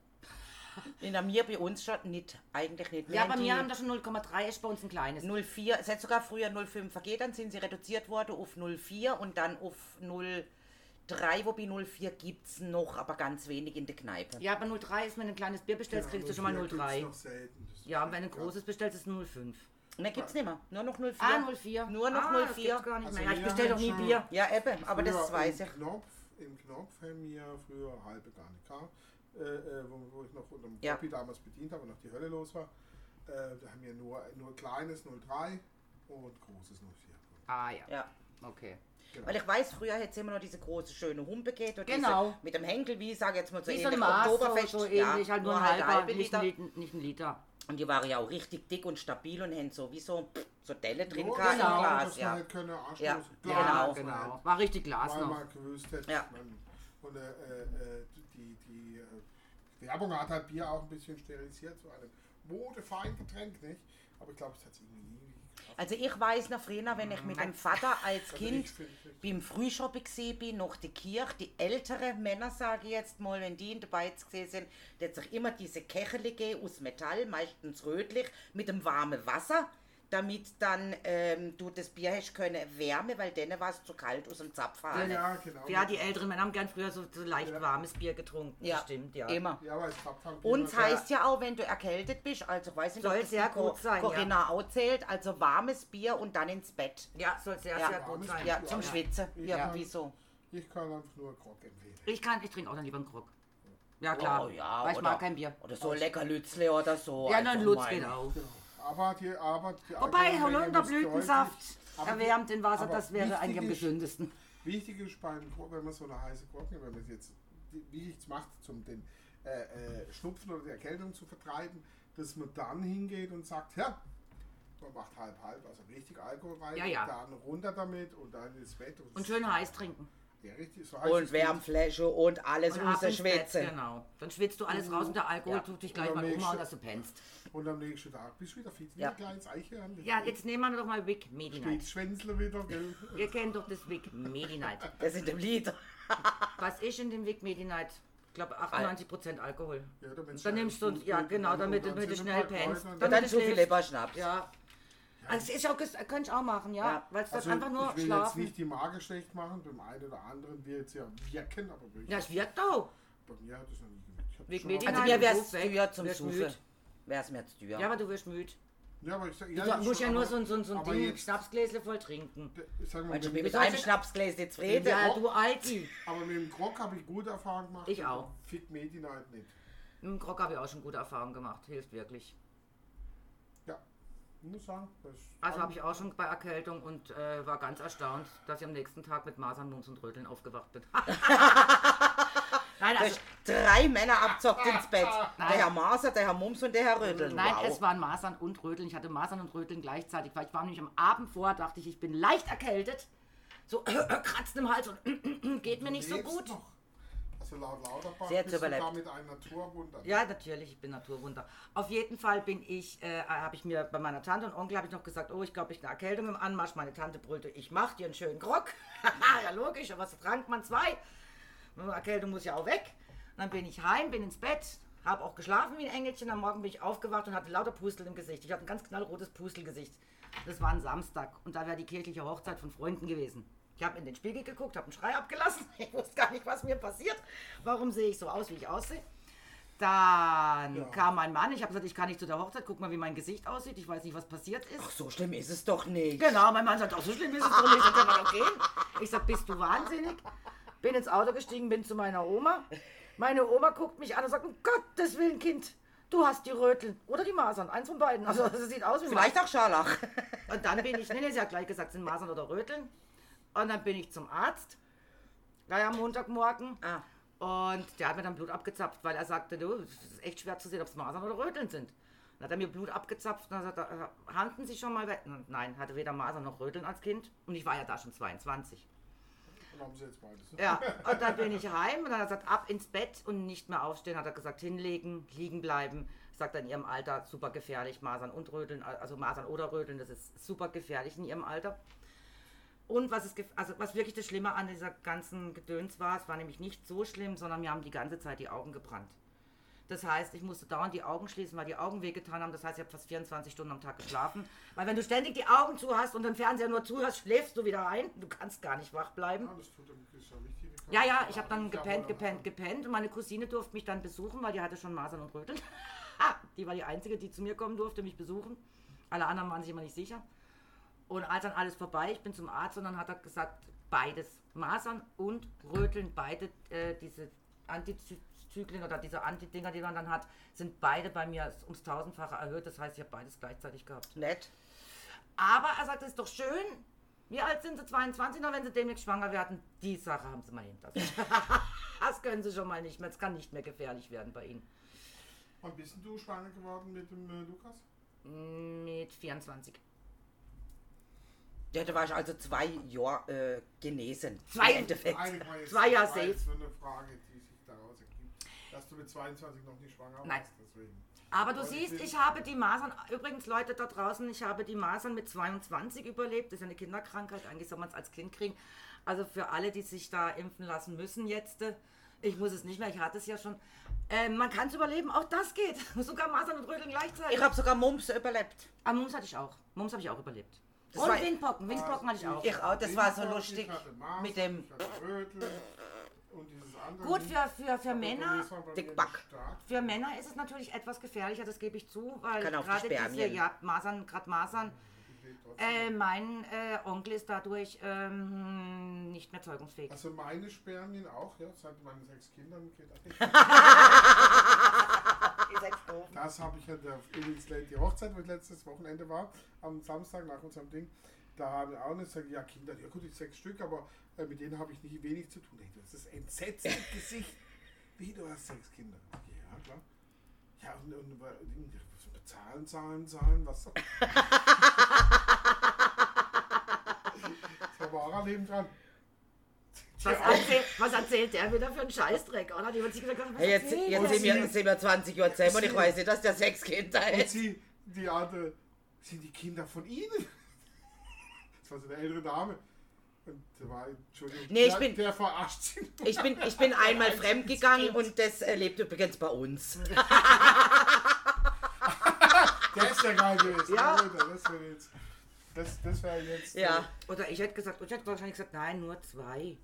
Speaker 3: In der mir bei uns schon nicht, eigentlich nicht.
Speaker 1: Ja, bei mir haben das schon 0,3, ist bei uns ein kleines.
Speaker 3: 04, es hat sogar früher 05 vergeht, dann sind sie reduziert worden auf 04 und dann auf 03, wobei 04 gibt es noch, aber ganz wenig in der Kneipe.
Speaker 1: Ja, aber 0,3 ist, wenn du ein kleines Bier bestellst, kriegst du schon mal 0,3.
Speaker 2: Noch selten. Das ist
Speaker 1: Ja, und wenn du ein
Speaker 2: ja.
Speaker 1: großes bestellst, ist es 0,5.
Speaker 3: Und dann gibt es nicht mehr, nur noch 04.
Speaker 1: Ah, 0,4.
Speaker 3: Nur noch
Speaker 1: ah, das
Speaker 3: 04.
Speaker 1: gibt's gar nicht
Speaker 2: Also
Speaker 1: mehr. Ja, ich
Speaker 2: wir
Speaker 1: bestelle doch nie Bier.
Speaker 3: Ja, eben, aber das weiß ich.
Speaker 2: im Knopf, Im Knopf haben wir früher halbe gar nicht kam, äh, äh, wo, wo ich noch unter dem
Speaker 3: Ja.
Speaker 2: Copy damals bedient habe und noch die Hölle los war. Äh, da haben wir nur, nur kleines 03 und großes 04.
Speaker 1: Ah ja,
Speaker 3: Ja.
Speaker 1: okay.
Speaker 3: Weil ich weiß, früher hätte es immer noch diese große schöne Humpe geht und
Speaker 1: Genau.
Speaker 3: diese, mit dem Henkel, wie ich sage jetzt mal so
Speaker 1: ein
Speaker 3: ähnlich
Speaker 1: Maß, so,
Speaker 3: Oktoberfest.
Speaker 1: so
Speaker 3: ja,
Speaker 1: ähnlich, halt nur ein
Speaker 3: halt
Speaker 1: halber, nicht
Speaker 3: Liter.
Speaker 1: ein, Liter, nicht ein Liter.
Speaker 3: Und die waren ja auch richtig dick und stabil und haben so wie so, Delle drin
Speaker 2: Nur
Speaker 3: gehabt im
Speaker 1: genau,
Speaker 3: Glas.
Speaker 2: dass man
Speaker 3: Ja.
Speaker 2: halt keine
Speaker 3: Ja,
Speaker 2: Glas,
Speaker 3: genau.
Speaker 1: Ja, genau. War richtig Glas
Speaker 2: Weil
Speaker 1: noch.
Speaker 2: man gewusst hätte,
Speaker 3: Ja.
Speaker 2: man, und äh, äh, äh, die, die, äh, Werbung hat halt Bier auch ein bisschen sterilisiert, so einem Modefeingetränk, nicht? Aber ich glaube, es hat es irgendwie nie.
Speaker 3: Also ich weiß noch früher, wenn ich mit dem Vater als
Speaker 2: Also
Speaker 3: Kind
Speaker 2: ich-
Speaker 3: beim Frühshoppen gesehen bin, noch die Kirche, die älteren Männer, sage ich jetzt mal, wenn die in der Beiz gesehen sind, die hat sich immer diese Kechele aus Metall, meistens rötlich, mit dem warmen Wasser, damit dann ähm, du das Bier hast können wärme, weil denen war es zu kalt aus dem Zapfen.
Speaker 2: Ja, genau.
Speaker 1: Ja, die älteren Männer haben gern früher so, so leicht warmes Bier getrunken.
Speaker 3: Ja,
Speaker 1: Das stimmt, ja.
Speaker 3: immer.
Speaker 2: Ja, halt
Speaker 3: Und heißt ja auch, wenn du erkältet bist, also weiß nicht,
Speaker 1: Soll
Speaker 3: das
Speaker 1: sehr
Speaker 3: Co-
Speaker 1: gut sein,
Speaker 3: Corinna auch zählt, also warmes Bier und dann ins Bett.
Speaker 1: Ja, soll sehr,
Speaker 3: Ja.
Speaker 1: sehr gut sein.
Speaker 3: Ja, zum
Speaker 2: Ja.
Speaker 3: Schwitzen,
Speaker 2: Ja.
Speaker 3: irgendwie so.
Speaker 2: Ich kann einfach nur Grog empfehlen.
Speaker 1: Ich kann, ich trinke auch dann lieber einen Krug. Ja, klar.
Speaker 3: Oh, ja,
Speaker 1: weil ich
Speaker 3: oder-
Speaker 1: mag kein Bier.
Speaker 3: Oder so lecker Lützle oder so.
Speaker 1: Ja,
Speaker 3: also
Speaker 1: dann Lutz auch.
Speaker 2: Genau. Aber die, aber die
Speaker 1: Wobei Holunderblütensaft erwärmt in Wasser, das wäre eigentlich am gesündesten.
Speaker 2: Wichtig ist beim wenn man so eine heiße nimmt, wenn man es jetzt wie ich es macht, um den äh, äh, Schnupfen oder die Erkältung zu vertreiben, dass man dann hingeht und sagt, ja, man macht halb halb, also richtig Alkohol rein,
Speaker 1: Ja, ja.
Speaker 2: dann runter damit und dann ins Bett.
Speaker 1: Und schön heiß trinken.
Speaker 2: Ja, richtig, so
Speaker 3: Und Wärmfläche und alles
Speaker 1: Und Bett,
Speaker 3: rausschwitzen.
Speaker 1: Genau. Dann schwitzt du alles raus und der Alkohol
Speaker 3: Ja.
Speaker 1: tut dich gleich mal
Speaker 2: nächsten-
Speaker 1: umhauen, dass du pennst.
Speaker 2: Und am nächsten Tag bist du wieder fit
Speaker 3: Ja.
Speaker 1: Ja, jetzt nehmen wir doch mal Wick Medi Night.
Speaker 2: Schwänzle wieder, gell?
Speaker 1: Ihr kennt doch das Wick Medi Night.
Speaker 3: Das in dem Lied.
Speaker 1: Was ist in dem Wick Medi Night? Ich glaube 98% Alkohol.
Speaker 2: Ja,
Speaker 1: Dann nimmst du, ja genau,
Speaker 2: dann-
Speaker 1: damit,
Speaker 2: dann
Speaker 1: damit du schnell pennst.
Speaker 3: Dann
Speaker 1: du
Speaker 3: zu viel. Leberschnaps.
Speaker 1: Ja. Also es ist auch, könnte ich auch machen, ja.
Speaker 3: Ja.
Speaker 1: Weil es das
Speaker 2: Also
Speaker 1: einfach nur
Speaker 2: ich will jetzt
Speaker 1: schlafen.
Speaker 2: nicht die Magen schlecht machen, beim einen oder anderen wird es ja wirken, aber wirklich,
Speaker 1: Ja, es wirkt auch.
Speaker 2: bei mir hat es noch nie gewirkt.
Speaker 3: Also mir
Speaker 1: du
Speaker 3: wäre es teuer zum
Speaker 1: müde.
Speaker 3: Wäre es mir zu teuer.
Speaker 1: Ja, aber du wirst müde.
Speaker 2: Ja, aber ich sag,
Speaker 1: Du
Speaker 2: ja,
Speaker 1: ja,
Speaker 2: das
Speaker 1: musst ja
Speaker 2: schon,
Speaker 1: nur
Speaker 2: aber-
Speaker 1: so, ein- so, so ein Ding,
Speaker 2: jetzt-
Speaker 1: Schnapsgläsle voll trinken.
Speaker 2: Ich sag mal,
Speaker 3: du,
Speaker 2: mit,
Speaker 3: mit einem
Speaker 1: ich-
Speaker 3: Schnapsgläschen zufrieden?
Speaker 1: Ja,
Speaker 3: Oh,
Speaker 1: du Alti.
Speaker 2: aber mit dem Grog habe ich gute Erfahrungen gemacht.
Speaker 1: Ich auch.
Speaker 2: Fick Medi Night nicht.
Speaker 1: Mit dem Krog habe ich auch schon gute Erfahrungen gemacht. Hilft wirklich.
Speaker 2: Muss sagen.
Speaker 1: Also habe ich auch schon bei Erkältung und äh, war ganz erstaunt, dass ich am nächsten Tag mit Masern, Mumps und Röteln aufgewacht bin. Nein, also,
Speaker 3: Durch drei Männer abzockt ins Bett. Der Herr Maser, der Herr Mums und der Herr Rödeln.
Speaker 1: nein
Speaker 3: wow.
Speaker 1: es waren Masern und Röteln. Ich hatte Masern und Röteln gleichzeitig, weil ich war nämlich am Abend vor, dachte ich, ich bin leicht erkältet. So kratzen im Hals und geht mir nicht so gut.
Speaker 2: Noch. Also laut Lauterbach
Speaker 3: hat's
Speaker 2: bist du
Speaker 3: überlebt.
Speaker 2: damit ein Naturwunder.
Speaker 1: Ja, natürlich, ich bin Naturwunder. Auf jeden Fall bin ich, äh, habe ich mir bei meiner Tante und Onkel habe ich noch gesagt, oh, ich glaube, ich habe eine Erkältung im Anmarsch. Meine Tante brüllte, ich mach dir einen schönen Grog. ja, logisch, aber was trank man zwei? Eine Erkältung muss ja auch weg. Dann bin ich heim, bin ins Bett, habe auch geschlafen wie ein Engelchen. Am Morgen bin ich aufgewacht und hatte lauter Pustel im Gesicht. Ich hatte ein ganz knallrotes Pustelgesicht. Das war ein Samstag und da wäre die kirchliche Hochzeit von Freunden gewesen. Ich habe in den Spiegel geguckt, habe einen Schrei abgelassen. Ich wusste gar nicht, was mir passiert. Warum sehe ich so aus, wie ich aussehe? Dann
Speaker 2: Ja.
Speaker 1: kam mein Mann. Ich habe gesagt, ich kann nicht zu der Hochzeit. Guck mal, wie mein Gesicht aussieht. Ich weiß nicht, was passiert ist.
Speaker 3: Ach, so schlimm ist es doch nicht.
Speaker 1: Genau, mein Mann sagt, auch so schlimm ist es doch nicht. Ich sag, okay. Ich sag, bist du wahnsinnig? Bin ins Auto gestiegen, bin zu meiner Oma. Meine Oma guckt mich an und sagt, um Gottes Willen, Kind, du hast die Röteln. Oder die Masern, eins von beiden. Also es sieht aus wie
Speaker 3: Vielleicht auch Scharlach.
Speaker 1: und dann bin ich, nee, nee, sie hat gleich gesagt, sind Masern oder Röteln. Und dann bin ich zum Arzt, gleich am Montagmorgen.
Speaker 3: Ah.
Speaker 1: Und der hat mir dann Blut abgezapft, weil er sagte, du, es ist echt schwer zu sehen, ob es Masern oder Röteln sind. Dann hat er mir Blut abgezapft und dann hat er gesagt, äh, handen Sie schon mal weg? Nein, hatte weder Masern noch Röteln als Kind. Und ich war ja da schon 22.
Speaker 2: Dann haben sie jetzt beides.
Speaker 1: Ja, und dann bin ich heim und dann hat er gesagt, ab ins Bett und nicht mehr aufstehen. Hat er gesagt, hinlegen, liegen bleiben. Sagt er in ihrem Alter, super gefährlich, Masern und Röteln, also Masern oder Röteln, das ist super gefährlich in ihrem Alter. Und was, ist, also was wirklich das Schlimme an dieser ganzen Gedöns war, es war nämlich nicht so schlimm, sondern mir haben die ganze Zeit die Augen gebrannt. Das heißt, ich musste dauernd die Augen schließen, weil die Augen wehgetan haben. Das heißt, ich habe fast 24 Stunden am Tag geschlafen. Weil wenn du ständig die Augen zu hast und den Fernseher nur zuhörst, schläfst du wieder ein. Du kannst gar nicht wach bleiben.
Speaker 2: Ja, ja
Speaker 1: ich habe dann gepennt, gepennt, gepennt. Und meine Cousine durfte mich dann besuchen, weil die hatte schon Masern und Röteln. Die war die Einzige, die zu mir kommen durfte, mich besuchen. Alle anderen waren sich immer nicht sicher. Und als dann alles vorbei, ich bin zum Arzt und dann hat er gesagt, beides. Masern und Röteln, beide äh, diese Antizyklen oder diese Antidinger, die man dann hat, sind beide bei mir ums tausendfache erhöht. Das heißt, ich habe beides gleichzeitig gehabt.
Speaker 3: Nett.
Speaker 1: Aber er sagt, das ist doch schön. Wie alt sind sie? 22 noch, wenn sie demnächst schwanger werden? Die Sache haben sie mal hinter sich. das können sie schon mal nicht mehr. Es kann nicht mehr gefährlich werden bei ihnen.
Speaker 2: Wann bist du schwanger geworden mit dem äh, Lukas?
Speaker 1: Mit 24.
Speaker 3: Ja, da war ich also zwei Jahre äh, genesen.
Speaker 1: Zwei-
Speaker 3: Im Endeffekt.
Speaker 1: Zwei Jahre
Speaker 2: jetzt
Speaker 1: safe.
Speaker 2: nur eine Frage, die sich daraus ergibt. dass du mit 22 noch nicht schwanger
Speaker 1: Nein.
Speaker 2: warst. Deswegen.
Speaker 1: Aber du
Speaker 2: Leute
Speaker 1: siehst,
Speaker 2: sind-
Speaker 1: ich habe die Masern, übrigens Leute da draußen, ich habe die Masern mit 22 überlebt. Das ist eine Kinderkrankheit, eigentlich soll man es als Kind kriegen. Also für alle, die sich da impfen lassen müssen jetzt, äh, ich muss es nicht mehr, ich hatte es ja schon. Äh, man kann es überleben, auch das geht. Sogar Masern und Röteln gleichzeitig.
Speaker 3: Ich habe sogar Mumps überlebt.
Speaker 1: Aber Mums hatte ich auch. Mums habe ich auch überlebt.
Speaker 3: Das
Speaker 1: und Windpocken, Windpocken hatte ich auch.
Speaker 3: Ich auch, das war so lustig
Speaker 2: ich hatte Masern,
Speaker 3: mit dem-
Speaker 2: ich hatte Rötel und dieses andere.
Speaker 1: Gut, für, für, für Männer
Speaker 3: Dickback.
Speaker 1: Für Männer ist es natürlich etwas gefährlicher, das gebe ich zu, weil
Speaker 3: auch die
Speaker 1: gerade diese ja, Masern, gerade Masern, äh, mein äh, Onkel ist dadurch ähm, nicht mehr zeugungsfähig.
Speaker 2: Also meine Spermien auch, ja, seit meinen sechs Kindern geht das nicht.
Speaker 1: Doof.
Speaker 2: Das habe ich ja der die Hochzeit, wo ich letztes Wochenende war, am Samstag nach unserem Ding. Da haben wir auch nicht gesagt, ja Kinder, ja gut, ich sechs Stück, aber äh, mit denen habe ich nicht wenig zu tun. Das ist entsetzlich Gesicht. Wie, du hast sechs Kinder? Ja, klar. Ja, und, und, und bezahlen, zahlen, zahlen, was so. das war auch an dem dran.
Speaker 1: Was, erzählt, was erzählt der wieder für einen Scheißdreck, oder? Die wird sich gesagt, was
Speaker 3: Hey, jetzt jetzt sind, wir, sind wir 20 Jahre zusammen und ich weiß nicht, dass der sechs Kinder
Speaker 2: Und
Speaker 3: ist.
Speaker 2: sie, die andere, sind die Kinder von Ihnen? Das war so eine ältere Dame. Und der war, Entschuldigung,
Speaker 3: Nee, ich
Speaker 2: der,
Speaker 3: bin-
Speaker 2: der verarscht sie. nur.
Speaker 3: Ich bin, ich bin einmal fremdgegangen und das äh, lebt übrigens bei uns.
Speaker 2: Der ist ja geil gewesen.
Speaker 1: Ja.
Speaker 2: Alter, Das wäre jetzt. Das, das wäre jetzt.
Speaker 3: Ja.
Speaker 2: äh,
Speaker 1: Oder ich hätte gesagt, ich hätte wahrscheinlich gesagt, nein, nur zwei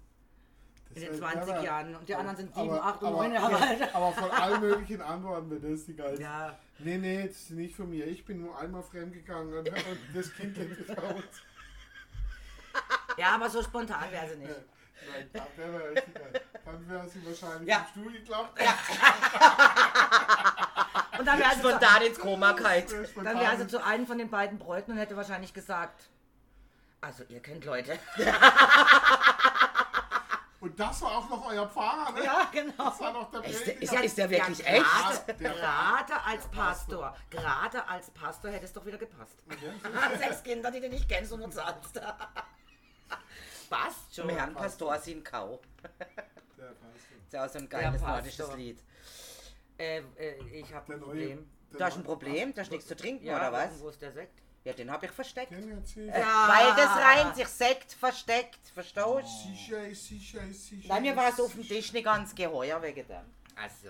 Speaker 1: in den
Speaker 2: wär-
Speaker 1: 20
Speaker 2: der wär-
Speaker 1: Jahren. Und die anderen sind sieben,
Speaker 2: aber-
Speaker 1: acht und
Speaker 2: aber-
Speaker 1: neun Jahre alt.
Speaker 2: ja, Aber von allen möglichen Antworten das die geilste.
Speaker 1: Ja.
Speaker 2: Nee, nee, das ist nicht von mir. Ich bin nur einmal fremdgegangen und, das Kind lebt jetzt bei uns.
Speaker 1: ja, aber so spontan wäre sie nicht.
Speaker 2: Nein, der wäre. Dann wäre sie wahrscheinlich
Speaker 3: Ja.
Speaker 2: im Stuhl geklappt.
Speaker 1: Und dann wäre sie, zu,
Speaker 3: Spontan ins Koma kalt.
Speaker 1: dann wäre sie zu einem von den beiden Bräuten und hätte wahrscheinlich gesagt, also ihr kennt Leute.
Speaker 2: Und das war auch noch euer Pfarrer, ne?
Speaker 1: Ja, genau.
Speaker 2: Das war noch der
Speaker 3: Ist der, ist, der- ist der wirklich
Speaker 1: Ja,
Speaker 3: echt?
Speaker 1: Gerade, als Pastor, gerade als Pastor hätte es doch wieder gepasst. Sechs Kinder, die du nicht kennst und uns zahlst. Passt schon.
Speaker 3: Zum Herrn Pastor sind Kau.
Speaker 2: Der Pastor.
Speaker 3: Das ist ja auch so ein geiles
Speaker 1: Pastor.
Speaker 3: nordisches Lied.
Speaker 1: Äh, äh, ich habe ein
Speaker 2: neue-
Speaker 1: Problem.
Speaker 2: der
Speaker 3: Du hast ein
Speaker 2: neue-
Speaker 3: Problem? Du hast nichts zu trinken,
Speaker 1: Ja,
Speaker 3: oder was?
Speaker 1: Wo ist der Sekt?
Speaker 3: Ja, den habe ich versteckt.
Speaker 2: Den.
Speaker 1: Ja.
Speaker 3: Weil das rein sich Sekt versteckt, verstehst du?
Speaker 2: Sicher, sicher, sicher.
Speaker 3: Nein, mir war es auf dem Tisch nicht ganz geheuer wegen dem.
Speaker 1: Ach so.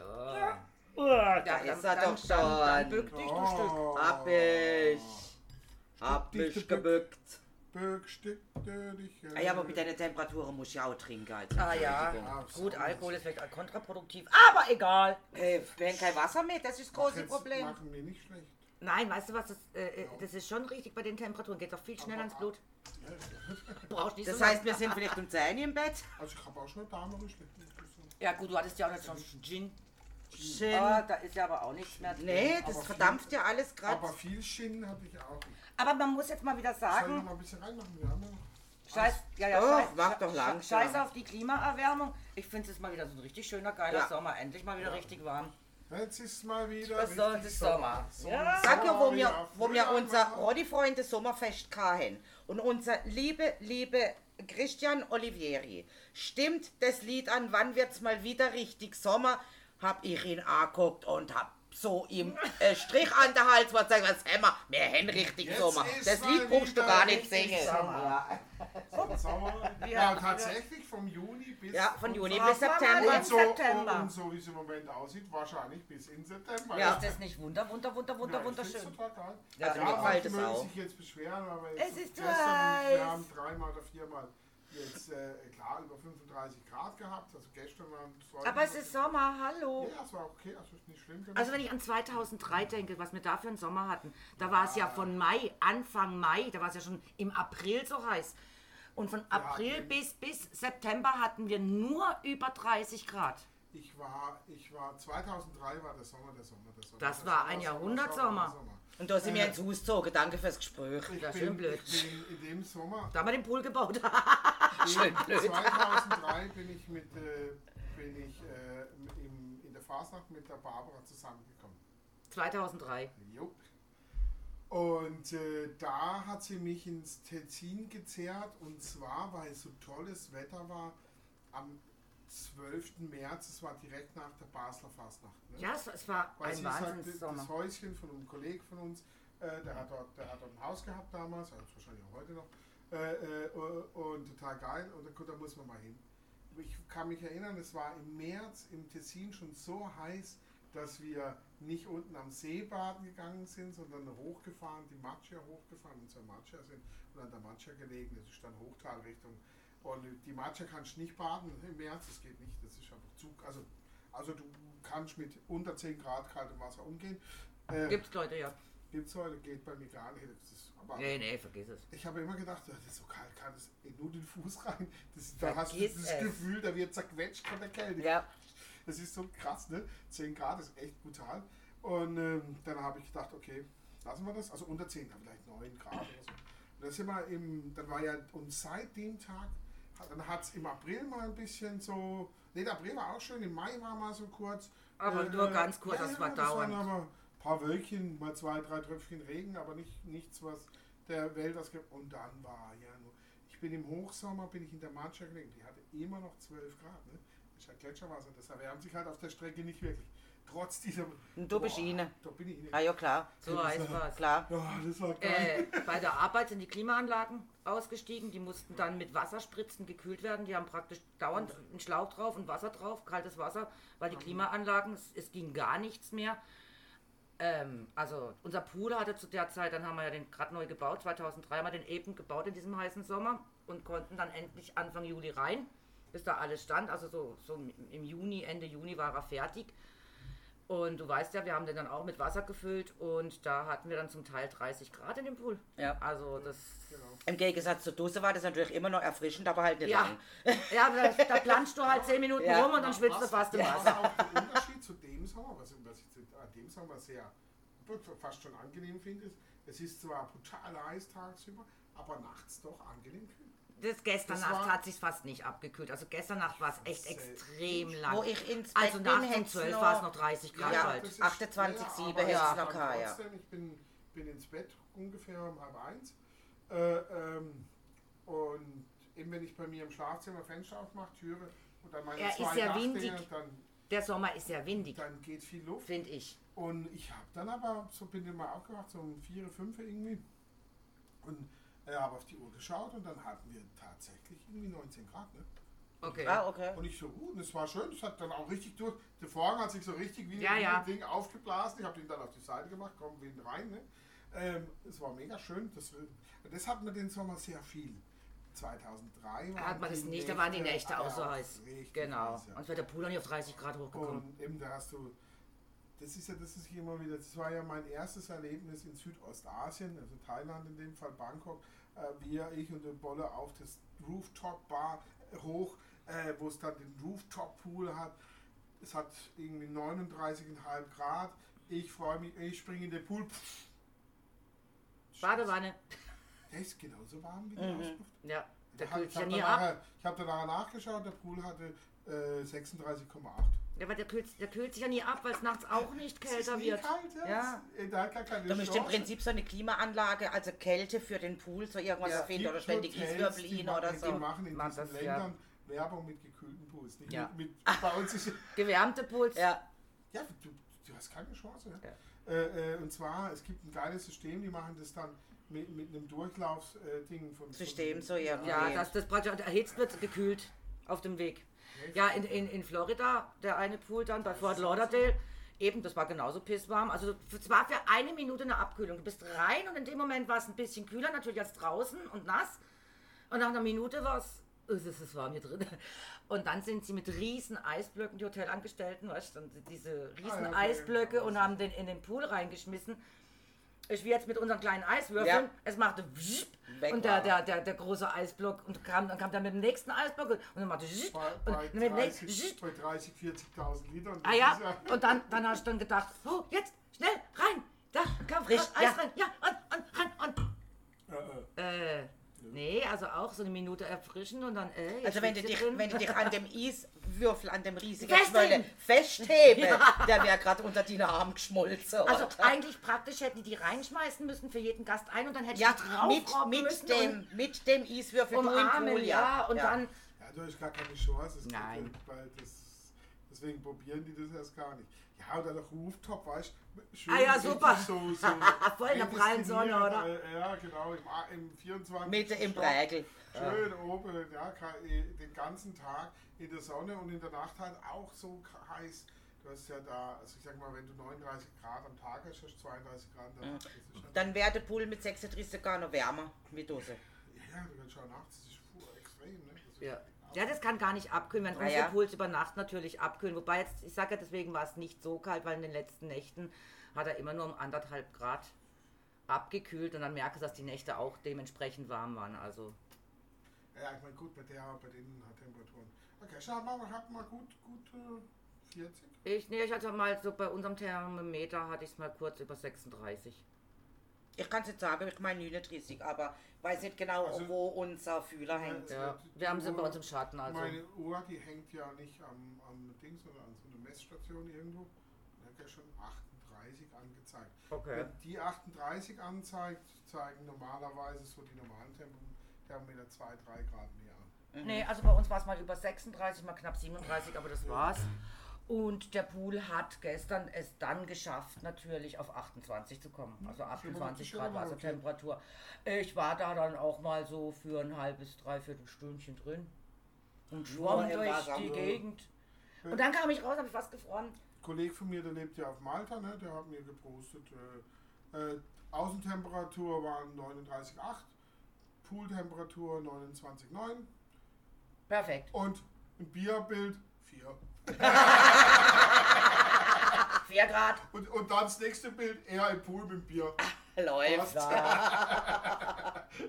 Speaker 3: Da ist er
Speaker 1: dann,
Speaker 3: doch
Speaker 1: Dann,
Speaker 3: schon.
Speaker 1: bück dich, du Stück.
Speaker 2: Oh.
Speaker 3: Hab ich. Hab
Speaker 2: dich
Speaker 3: mich
Speaker 2: gebückt.
Speaker 3: gebückt.
Speaker 2: Böckstückte dich.
Speaker 3: Ah ja, aber mit deinen Temperaturen muss ich ja auch trinken. Also
Speaker 1: Ah ja, gut. Alkohol ist vielleicht kontraproduktiv, aber egal.
Speaker 3: Äh, wir haben kein Wasser mehr, das ist das große Problem.
Speaker 2: machen wir nicht schlecht.
Speaker 1: Nein, weißt du was, das, äh, äh, das ist schon richtig bei den Temperaturen, geht doch viel schneller ins Blut. Brauchst nicht
Speaker 3: Das
Speaker 1: so
Speaker 3: heißt, wir sind vielleicht um 10 im Bett.
Speaker 2: Also ich habe auch schon eine Dame geschnitten.
Speaker 1: Ja gut, du hattest ja auch nicht schon Gin.
Speaker 3: Schön.
Speaker 1: Ah, da ist ja aber auch nichts mehr drin.
Speaker 3: nee, das
Speaker 2: aber
Speaker 3: verdampft ja alles gerade.
Speaker 2: Aber viel Schienen hatte ich auch.
Speaker 1: Aber man muss jetzt mal wieder
Speaker 2: Soll ich noch
Speaker 1: sagen,
Speaker 2: mal ein bisschen reinmachen? Wir haben ja noch.
Speaker 1: scheiß, ja, ja,
Speaker 3: Doch,
Speaker 1: scheiß,
Speaker 3: mach doch langsam.
Speaker 1: scheiß auf die Klimaerwärmung. Ich finde es ist mal wieder so ein richtig schöner, geiler
Speaker 3: Ja.
Speaker 1: Sommer. Endlich mal wieder richtig warm.
Speaker 2: Jetzt ist mal wieder.
Speaker 1: Das soll- das Sommer.
Speaker 2: So,
Speaker 1: Ja.
Speaker 3: Sag ja, wo
Speaker 2: Sommer
Speaker 3: wir, wo wir unser. Roddy-Freunde Sommerfest hatten und unser liebe, liebe Christian Olivieri stimmt das Lied an, wann wird's mal wieder richtig Sommer, hab ich ihn angeguckt und hab so ihm äh, Strich an der Hals, was sagen, was haben wir, wir haben richtig
Speaker 2: Jetzt
Speaker 3: Sommer.
Speaker 2: ist
Speaker 3: Das Lied brauchst du gar nicht singen.
Speaker 2: Sommer.
Speaker 3: Ja.
Speaker 2: Sommer. Ja, tatsächlich vom Juni bis.
Speaker 3: ja, von Juni bis September.
Speaker 2: Und so,
Speaker 1: September.
Speaker 2: und so wie es im Moment aussieht, wahrscheinlich bis in September.
Speaker 3: Ja.
Speaker 1: Ist das nicht wunder, wunder, wunder, wunder,
Speaker 2: Ja,
Speaker 1: wunderschön? Ja,
Speaker 2: Ja,
Speaker 1: also
Speaker 3: mir
Speaker 2: ja
Speaker 3: gefällt es auch.
Speaker 2: sich jetzt beschweren, aber jetzt
Speaker 1: Es ist
Speaker 2: gestern,
Speaker 1: heiß.
Speaker 2: wir haben dreimal oder viermal jetzt äh, klar über 35 Grad gehabt. Also gestern waren es
Speaker 1: Aber es ist Sommer, hallo.
Speaker 2: Ja, es war okay, also ist nicht schlimm.
Speaker 1: Also wenn ich an 2003 denke, was wir da für einen Sommer hatten, da war es ja von Mai, Anfang Mai, da war es ja schon im April so heiß. Und von April bis, bis September hatten wir nur über 30 Grad.
Speaker 2: ich war, ich war 2003 war der Sommer, der Sommer, der Sommer.
Speaker 1: Das
Speaker 2: der
Speaker 1: war
Speaker 2: Sommer,
Speaker 1: ein
Speaker 2: Sommer,
Speaker 1: Jahrhundertsommer.
Speaker 2: Sommer, Sommer.
Speaker 3: Und da sind wir ins Haus gezogen. Danke fürs Gespräch.
Speaker 2: Ich
Speaker 1: Das ist
Speaker 2: bin,
Speaker 1: schön blöd.
Speaker 2: Ich bin in dem Sommer,
Speaker 1: Da haben wir den Pool gebaut.
Speaker 3: Schön blöd.
Speaker 2: 2003 bin ich mit, äh, bin ich äh, im, in der Fasnacht mit der Barbara zusammengekommen.
Speaker 1: 2003.
Speaker 2: Jo. Und äh, da hat sie mich ins Tessin gezerrt und zwar, weil so tolles Wetter war, am 12. März, es war direkt nach der Basler Fastnacht. Ne?
Speaker 1: Ja, es, es war
Speaker 2: Weil
Speaker 1: ein
Speaker 2: sie sagte,
Speaker 1: Wahnsinnssommer.
Speaker 2: das Häuschen von einem Kollegen von uns, äh, der, hat dort, der hat dort ein Haus gehabt damals, also wahrscheinlich auch heute noch, äh, äh, und total geil. Und gut, da muss man mal hin. Ich kann mich erinnern, es war im März im Tessin schon so heiß, dass wir nicht unten am See baden gegangen sind, sondern hochgefahren, die Macchia hochgefahren, unsere Macchia sind und an der Macchia gelegen, das ist dann Hochtalrichtung. Und die Macchia kannst du nicht baden im März, das geht nicht, das ist einfach zu, also, also du kannst mit unter 10 Grad kaltem Wasser umgehen. Äh,
Speaker 1: Gibt's Leute, ja.
Speaker 2: Gibt's heute, geht bei mir gar nicht. Das aber
Speaker 1: Nee, nee, vergiss es.
Speaker 2: ich habe immer gedacht, das ist so kalt, kann das nur den Fuß rein. Das, da hast du das
Speaker 1: es.
Speaker 2: Gefühl, da wird zerquetscht von der Kälte.
Speaker 1: Ja.
Speaker 2: Das ist so krass, ne? 10 Grad ist echt brutal. Und ähm, dann habe ich gedacht, okay, lassen wir das. Also unter 10, vielleicht 9 Grad oder so. Und dann sind wir im, dann war ja, und seit dem Tag, hat- dann hat es im April mal ein bisschen so, ne, der April war auch schön, im Mai war mal so kurz.
Speaker 1: Aber nur ganz kurz, das war
Speaker 2: das waren
Speaker 1: dauernd.
Speaker 2: aber ein paar Wölkchen, mal zwei, drei Tröpfchen Regen, aber nicht, nichts, was der Welt was gibt. Und dann war ja nur, ich bin im Hochsommer, bin ich in der Matscha gelegen, die hatte immer noch 12 Grad, ne? Das ist ja Gletscherwasser, das erwärmt sich halt auf der Strecke nicht wirklich. Trotz dieser...
Speaker 3: Und du bist
Speaker 2: Boah,
Speaker 3: Ine.
Speaker 2: Da bin ich Ine.
Speaker 3: Ah ja, klar.
Speaker 1: So heiß war es.
Speaker 3: Klar.
Speaker 2: Ja, das war geil.
Speaker 1: Äh, bei der Arbeit sind die Klimaanlagen ausgestiegen. Die mussten dann mit Wasserspritzen gekühlt werden. Die haben praktisch dauernd einen Schlauch drauf und Wasser drauf, kaltes Wasser, weil die Klimaanlagen, es, es ging gar nichts mehr. Ähm, also unser Pool hatte zu der Zeit, dann haben wir ja den gerade neu gebaut, 2003 haben wir den eben gebaut in diesem heißen Sommer und konnten dann endlich Anfang Juli rein, bis da alles stand. Also so, so im Juni, Ende Juni war er fertig. Und du weißt ja, wir haben den dann auch mit Wasser gefüllt und da hatten wir dann zum Teil 30 Grad in dem Pool.
Speaker 3: Ja.
Speaker 1: Also das.
Speaker 3: Im Gegensatz zur Dose war das natürlich immer noch erfrischend, aber halt nicht
Speaker 1: Ja,
Speaker 3: lang.
Speaker 1: ja da, da planschst du halt 10 Minuten
Speaker 3: Ja.
Speaker 1: rum und dann schwitzt du fast im
Speaker 2: was
Speaker 1: Wasser.
Speaker 2: auch der Unterschied zu dem Sommer, was, was ich zu- an dem Sommer sehr fast schon angenehm finde, ist, es ist zwar brutal heiß tagsüber, aber nachts doch angenehm kühl.
Speaker 1: Das gestern
Speaker 2: Das
Speaker 1: Nacht hat sich fast nicht abgekühlt. Also gestern Nacht war es echt
Speaker 2: Sehr-
Speaker 1: extrem lang.
Speaker 3: Wo ich ins Bett
Speaker 1: also
Speaker 3: bin,
Speaker 1: nachts um
Speaker 3: hätt's
Speaker 1: 12
Speaker 3: noch-
Speaker 1: war es noch 30 Grad
Speaker 3: Ja,
Speaker 1: kalt.
Speaker 2: das ist-
Speaker 3: 28,7
Speaker 2: aber
Speaker 3: hätte
Speaker 2: es ist
Speaker 3: noch ja.
Speaker 2: Ich bin, bin ins Bett ungefähr um halb eins. Äh, ähm, und eben wenn ich bei mir im Schlafzimmer Fenster aufmache, Türe und dann meine
Speaker 1: Er ist
Speaker 2: zwei
Speaker 1: ja
Speaker 2: Dachdinger,
Speaker 1: windig.
Speaker 2: dann,
Speaker 1: Der Sommer ist ja windig,
Speaker 2: dann geht viel Luft.
Speaker 1: finde ich.
Speaker 2: Und ich habe dann aber, so bin ich mal aufgewacht, so um 4, 5 irgendwie. Und äh, habe auf die Uhr geschaut und dann hatten wir tatsächlich irgendwie 19 Grad. Ne?
Speaker 1: Okay.
Speaker 3: Ah, okay.
Speaker 2: Und ich so, uh, und es war schön, es hat dann auch richtig durch. Der Vorhang hat sich so richtig wie
Speaker 1: Ja,
Speaker 2: ein
Speaker 1: ja.
Speaker 2: Ding aufgeblasen. Ich habe den dann auf die Seite gemacht, kommen wir rein. Ne? Ähm, es war mega schön. Das, das hat man den Sommer sehr viel. 2003 waren
Speaker 1: Hat man das nicht, da waren die
Speaker 2: Nächte
Speaker 1: auch so
Speaker 2: ja,
Speaker 1: heiß.
Speaker 2: richtig
Speaker 1: Genau.
Speaker 2: heiß, ja.
Speaker 1: Und wird der Pool auch nicht auf 30 Grad hochgekommen.
Speaker 2: Und eben da hast du, das ist ja, das ist immer wieder, das war ja mein erstes Erlebnis in Südostasien, also Thailand in dem Fall, Bangkok. Äh, wir, ich und der Bolle auf das Rooftop-Bar hoch, äh, wo es dann den Rooftop-Pool hat. Es hat irgendwie 39,5 Grad. Ich freue mich, ich springe in den Pool. Pff,
Speaker 1: Badewanne.
Speaker 2: Der ist genauso warm wie die Ausluft.
Speaker 1: Ja, der kühlt ja
Speaker 2: habe
Speaker 1: nie ab.
Speaker 2: nachher- ich hab dann nachher nachgeschaut, der Pool hatte äh, 36,8.
Speaker 1: Ja, aber der kühlt, der kühlt sich ja nie ab, weil es nachts auch nicht
Speaker 2: Es ist
Speaker 1: kälter wird.
Speaker 2: Kalt, ja.
Speaker 1: Ja.
Speaker 2: Äh, Da hat gar keine
Speaker 3: Da müsste im. Prinzip so eine Klimaanlage, also Kälte für den Pool, so irgendwas
Speaker 2: Ja,
Speaker 3: erfinden
Speaker 2: gibt
Speaker 3: oder ständig Eiswürfel
Speaker 2: die
Speaker 3: oder
Speaker 2: Die
Speaker 3: so.
Speaker 2: machen in
Speaker 1: Machen
Speaker 2: diesen
Speaker 1: das, ja.
Speaker 2: Ländern Werbung mit gekühlten Pools. Nicht
Speaker 1: Ja.
Speaker 2: mit, mit, bei uns ist
Speaker 1: Gewärmte Pools.
Speaker 3: Ja,
Speaker 2: ja, du, du hast keine Chance. Ja? Äh, äh, und zwar, es gibt ein geiles System, die machen das dann mit, mit einem Durchlaufsding von
Speaker 3: System,
Speaker 2: von,
Speaker 3: so irgendwie.
Speaker 1: Ja, dass das praktisch erhitzt wird, gekühlt auf dem Weg. Ja, in, in, in Florida, der eine Pool dann bei Fort Lauderdale, eben, das war genauso pisswarm. Also es war für eine Minute eine Abkühlung. Du bist rein und in dem Moment war es ein bisschen kühler, natürlich als draußen und nass. Und nach einer Minute war es, es ist warm hier drin. Und dann sind sie mit riesen Eisblöcken, die Hotelangestellten, weißt du, diese riesen
Speaker 2: Ah, okay.
Speaker 1: Eisblöcke und haben den in den Pool reingeschmissen. Ich wie jetzt mit unseren kleinen Eiswürfeln.
Speaker 3: Ja.
Speaker 1: Es machte wschip,
Speaker 3: Weg
Speaker 1: und der,
Speaker 3: er.
Speaker 1: der, der, der große Eisblock und kam, dann kam der mit dem nächsten Eisblock und dann machte wschip,
Speaker 2: bei,
Speaker 1: und
Speaker 2: bei,
Speaker 1: mit dem nächsten
Speaker 2: 30,
Speaker 1: wschip.
Speaker 2: bei 30, 40.000 Litern.
Speaker 1: Ah ja,
Speaker 2: ist
Speaker 1: und dann, dann hast du dann gedacht, oh, jetzt, schnell, rein, da, komm,
Speaker 3: Frisch,
Speaker 1: Eis
Speaker 3: ja.
Speaker 1: rein, ja, und, und, rein, und.
Speaker 2: Äh, äh.
Speaker 1: Äh, nee, also auch so eine Minute erfrischen und dann, äh,
Speaker 3: Also wenn du, dich,
Speaker 1: drin.
Speaker 3: wenn du dich an dem Eiswürfel, an dem riesigen. Schwölle festhebe, der wäre gerade unter den Arm geschmolzen.
Speaker 1: Also
Speaker 3: oder?
Speaker 1: eigentlich praktisch hätten die die reinschmeißen müssen für jeden Gast ein und dann hätte
Speaker 3: ja,
Speaker 1: ich die
Speaker 3: mit, mit,
Speaker 1: müssen
Speaker 3: dem, mit dem Eiswürfel
Speaker 1: umarmen,
Speaker 3: Pool,
Speaker 1: ja, und
Speaker 3: ja.
Speaker 1: dann,
Speaker 2: Ja, Ja, du hast gar keine Chance.
Speaker 1: Nein.
Speaker 2: ja deswegen probieren die das erst gar nicht. Ja, oder der Rooftop, weißt du? schön
Speaker 1: Ah ja, super.
Speaker 2: So, so
Speaker 1: Voll in der prallen Sonne, oder?
Speaker 2: äh, Ja, genau, im, im 24.
Speaker 3: Mitte im. Prägel.
Speaker 2: Schön oben, ja, eh, den ganzen Tag in der Sonne und in der Nacht halt auch so heiß. Du hast ja da, also ich sag mal, wenn du 39 Grad am Tag hast, hast du 32 Grad Nacht. Ist schon,
Speaker 3: Dann wäre der Pool mit 36 sogar noch wärmer wie Dose.
Speaker 2: ja, du kannst schon nachts, das ist extrem, ne? Das ist
Speaker 1: Ja. Ja, das kann gar nicht abkühlen, wenn
Speaker 3: Ah,
Speaker 1: unsere
Speaker 3: ja.
Speaker 1: Pools über Nacht natürlich abkühlen. Wobei jetzt, ich sage ja, deswegen war es nicht so kalt, weil in den letzten Nächten hat er immer nur um anderthalb Grad abgekühlt und dann merkst du, dass die Nächte auch dementsprechend warm waren. Also
Speaker 2: Ja, ich meine, gut, bei der, bei den Temperaturen. Okay, schau mal, wir hatten mal gut, gut äh, 40.
Speaker 1: ich, nee, ich hatte mal so bei unserem Thermometer hatte ich es mal kurz über 36.
Speaker 3: Ich kann es nicht sagen, ich meine 39, aber weiß nicht genau,
Speaker 2: Also-
Speaker 3: wo unser Fühler hängt.
Speaker 1: Ja,
Speaker 2: die
Speaker 1: wir haben sie bei uns im Schatten. Also.
Speaker 2: Meine Uhr, die hängt ja nicht am, am Ding, sondern an so einer Messstation irgendwo. Da hat ja schon 38 angezeigt.
Speaker 1: Okay.
Speaker 2: Wenn die 38 anzeigt, zeigen normalerweise so die normalen Thermometer 2, 3 Grad mehr an.
Speaker 1: Nee, also bei uns war es mal über 36, mal knapp 37, aber das war's. Und der Pool hat gestern es dann geschafft, natürlich auf 28 zu kommen. Also 28
Speaker 2: schon
Speaker 1: Grad. Wassertemperatur. Ich war da dann auch mal so für ein halbes, dreiviertel Stündchen drin und schwamm durch die Gegend. Und dann kam ich raus, habe ich fast gefroren.
Speaker 2: Ein Kollege von mir, der lebt ja auf Malta, ne? der hat mir gepostet, äh, äh, Außentemperatur waren 39,8, Pooltemperatur 29,9
Speaker 1: Perfekt.
Speaker 2: und ein Bierbild 4.
Speaker 1: 4 Grad.
Speaker 2: Und, und dann das nächste Bild, er im Pool mit Bier.
Speaker 3: Läuft.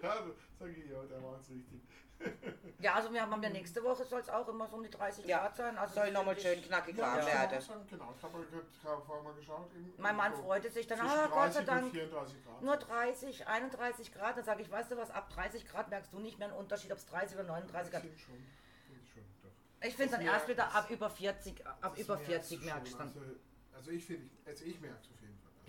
Speaker 2: Ja, sag ich, ja, der macht's richtig.
Speaker 1: Ja, also wir haben ja nächste Woche soll es auch immer so um die 30
Speaker 3: Ja,
Speaker 1: Grad sein. Also
Speaker 3: soll nochmal schön knackig
Speaker 2: Ja,
Speaker 3: warm
Speaker 2: ich
Speaker 3: werden.
Speaker 2: sagen, genau. Ich habe vorher mal geschaut. Im,
Speaker 1: Mein Mann
Speaker 2: so
Speaker 1: freute sich dann, ah, Gott sei
Speaker 2: 30 und
Speaker 1: Dank.
Speaker 2: 34 Grad.
Speaker 1: Nur 30, 31 Grad. Dann sage ich, weißt du was, ab 30 Grad merkst du nicht mehr einen Unterschied, ob es 30 oder 39 Grad
Speaker 2: Sind schon, sind schon, doch.
Speaker 1: Ich finde dann erst wieder ab über 40, ab über
Speaker 2: merkst
Speaker 1: 40
Speaker 2: du
Speaker 1: merkst du dann.
Speaker 2: Also, also ich finde, also ich merke es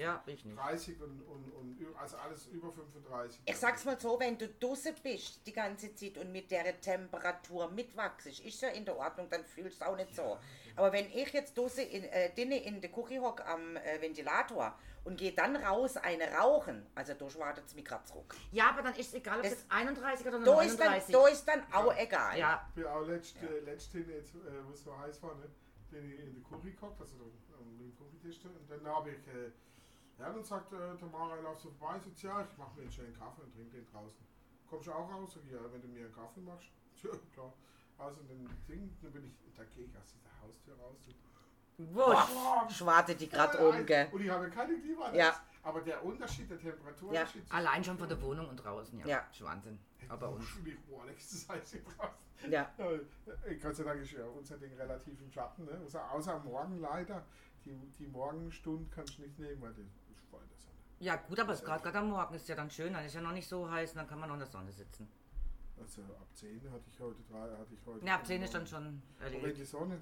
Speaker 1: Ja, ich nicht.
Speaker 2: 30 und, und, und also alles über 35.
Speaker 3: Ich sag's mal so, wenn du draußen bist die ganze Zeit und mit der Temperatur mitwachst, ist ja in der Ordnung, dann fühlst du auch nicht so. Aber wenn ich jetzt draußen in, äh, in der Küche hock am äh, Ventilator und gehe dann raus eine rauchen, also da schwartet es mich grad zurück.
Speaker 1: Ja, aber dann ist es egal, ob es 31 oder
Speaker 3: Da ist dann,
Speaker 1: 39.
Speaker 3: da ist dann auch egal.
Speaker 1: Ja,
Speaker 2: Ich bin auch letzt, äh, letztens, jetzt, äh, wo es so heiß war, ne, bin ich in der Küche gekocht, also da, am dem Küchentisch, und dann habe ich, äh, ja, dann sagt äh, Tamara, er läuft so vorbei, sagt, ja, ich mache mir einen schönen Kaffee und trinke den draußen. Kommst du auch raus? Sag ich, ja, wenn du mir einen Kaffee machst. Ja, klar. Also dann Ding, dann bin ich, da gehe ich aus dieser Haustür raus. So.
Speaker 1: wurscht.
Speaker 3: Schwartet die um,
Speaker 2: heiß.
Speaker 3: gell?
Speaker 2: Und ich habe keine Klimaanlage.
Speaker 3: Ja.
Speaker 2: Aber der Unterschied, der Temperaturunterschied. zwischen-
Speaker 1: Allein schon von der Wohnung und draußen, ja.
Speaker 3: Ja.
Speaker 1: Ist Wahnsinn. Aber uns.
Speaker 2: Ich, boah, nächstes heiß hier draußen.
Speaker 3: Ja.
Speaker 2: Ja, äh, Gott sei Dank ist ja unser Ding relativ im Schatten. Ne? Außer, außer am Morgen leider. Die, die Morgenstunde kannst du nicht nehmen, weil die ist voll in der Sonne.
Speaker 1: Ja, gut, aber es gerade gerade am Morgen ist ja dann schön, dann ist ja noch nicht so heiß, dann kann man noch in der Sonne sitzen.
Speaker 2: Also ab 10 hatte ich heute drei, hatte ich heute.
Speaker 1: Ja, ab 10 ist dann schon
Speaker 2: Aber wenn die
Speaker 1: erledigt.
Speaker 2: Sonne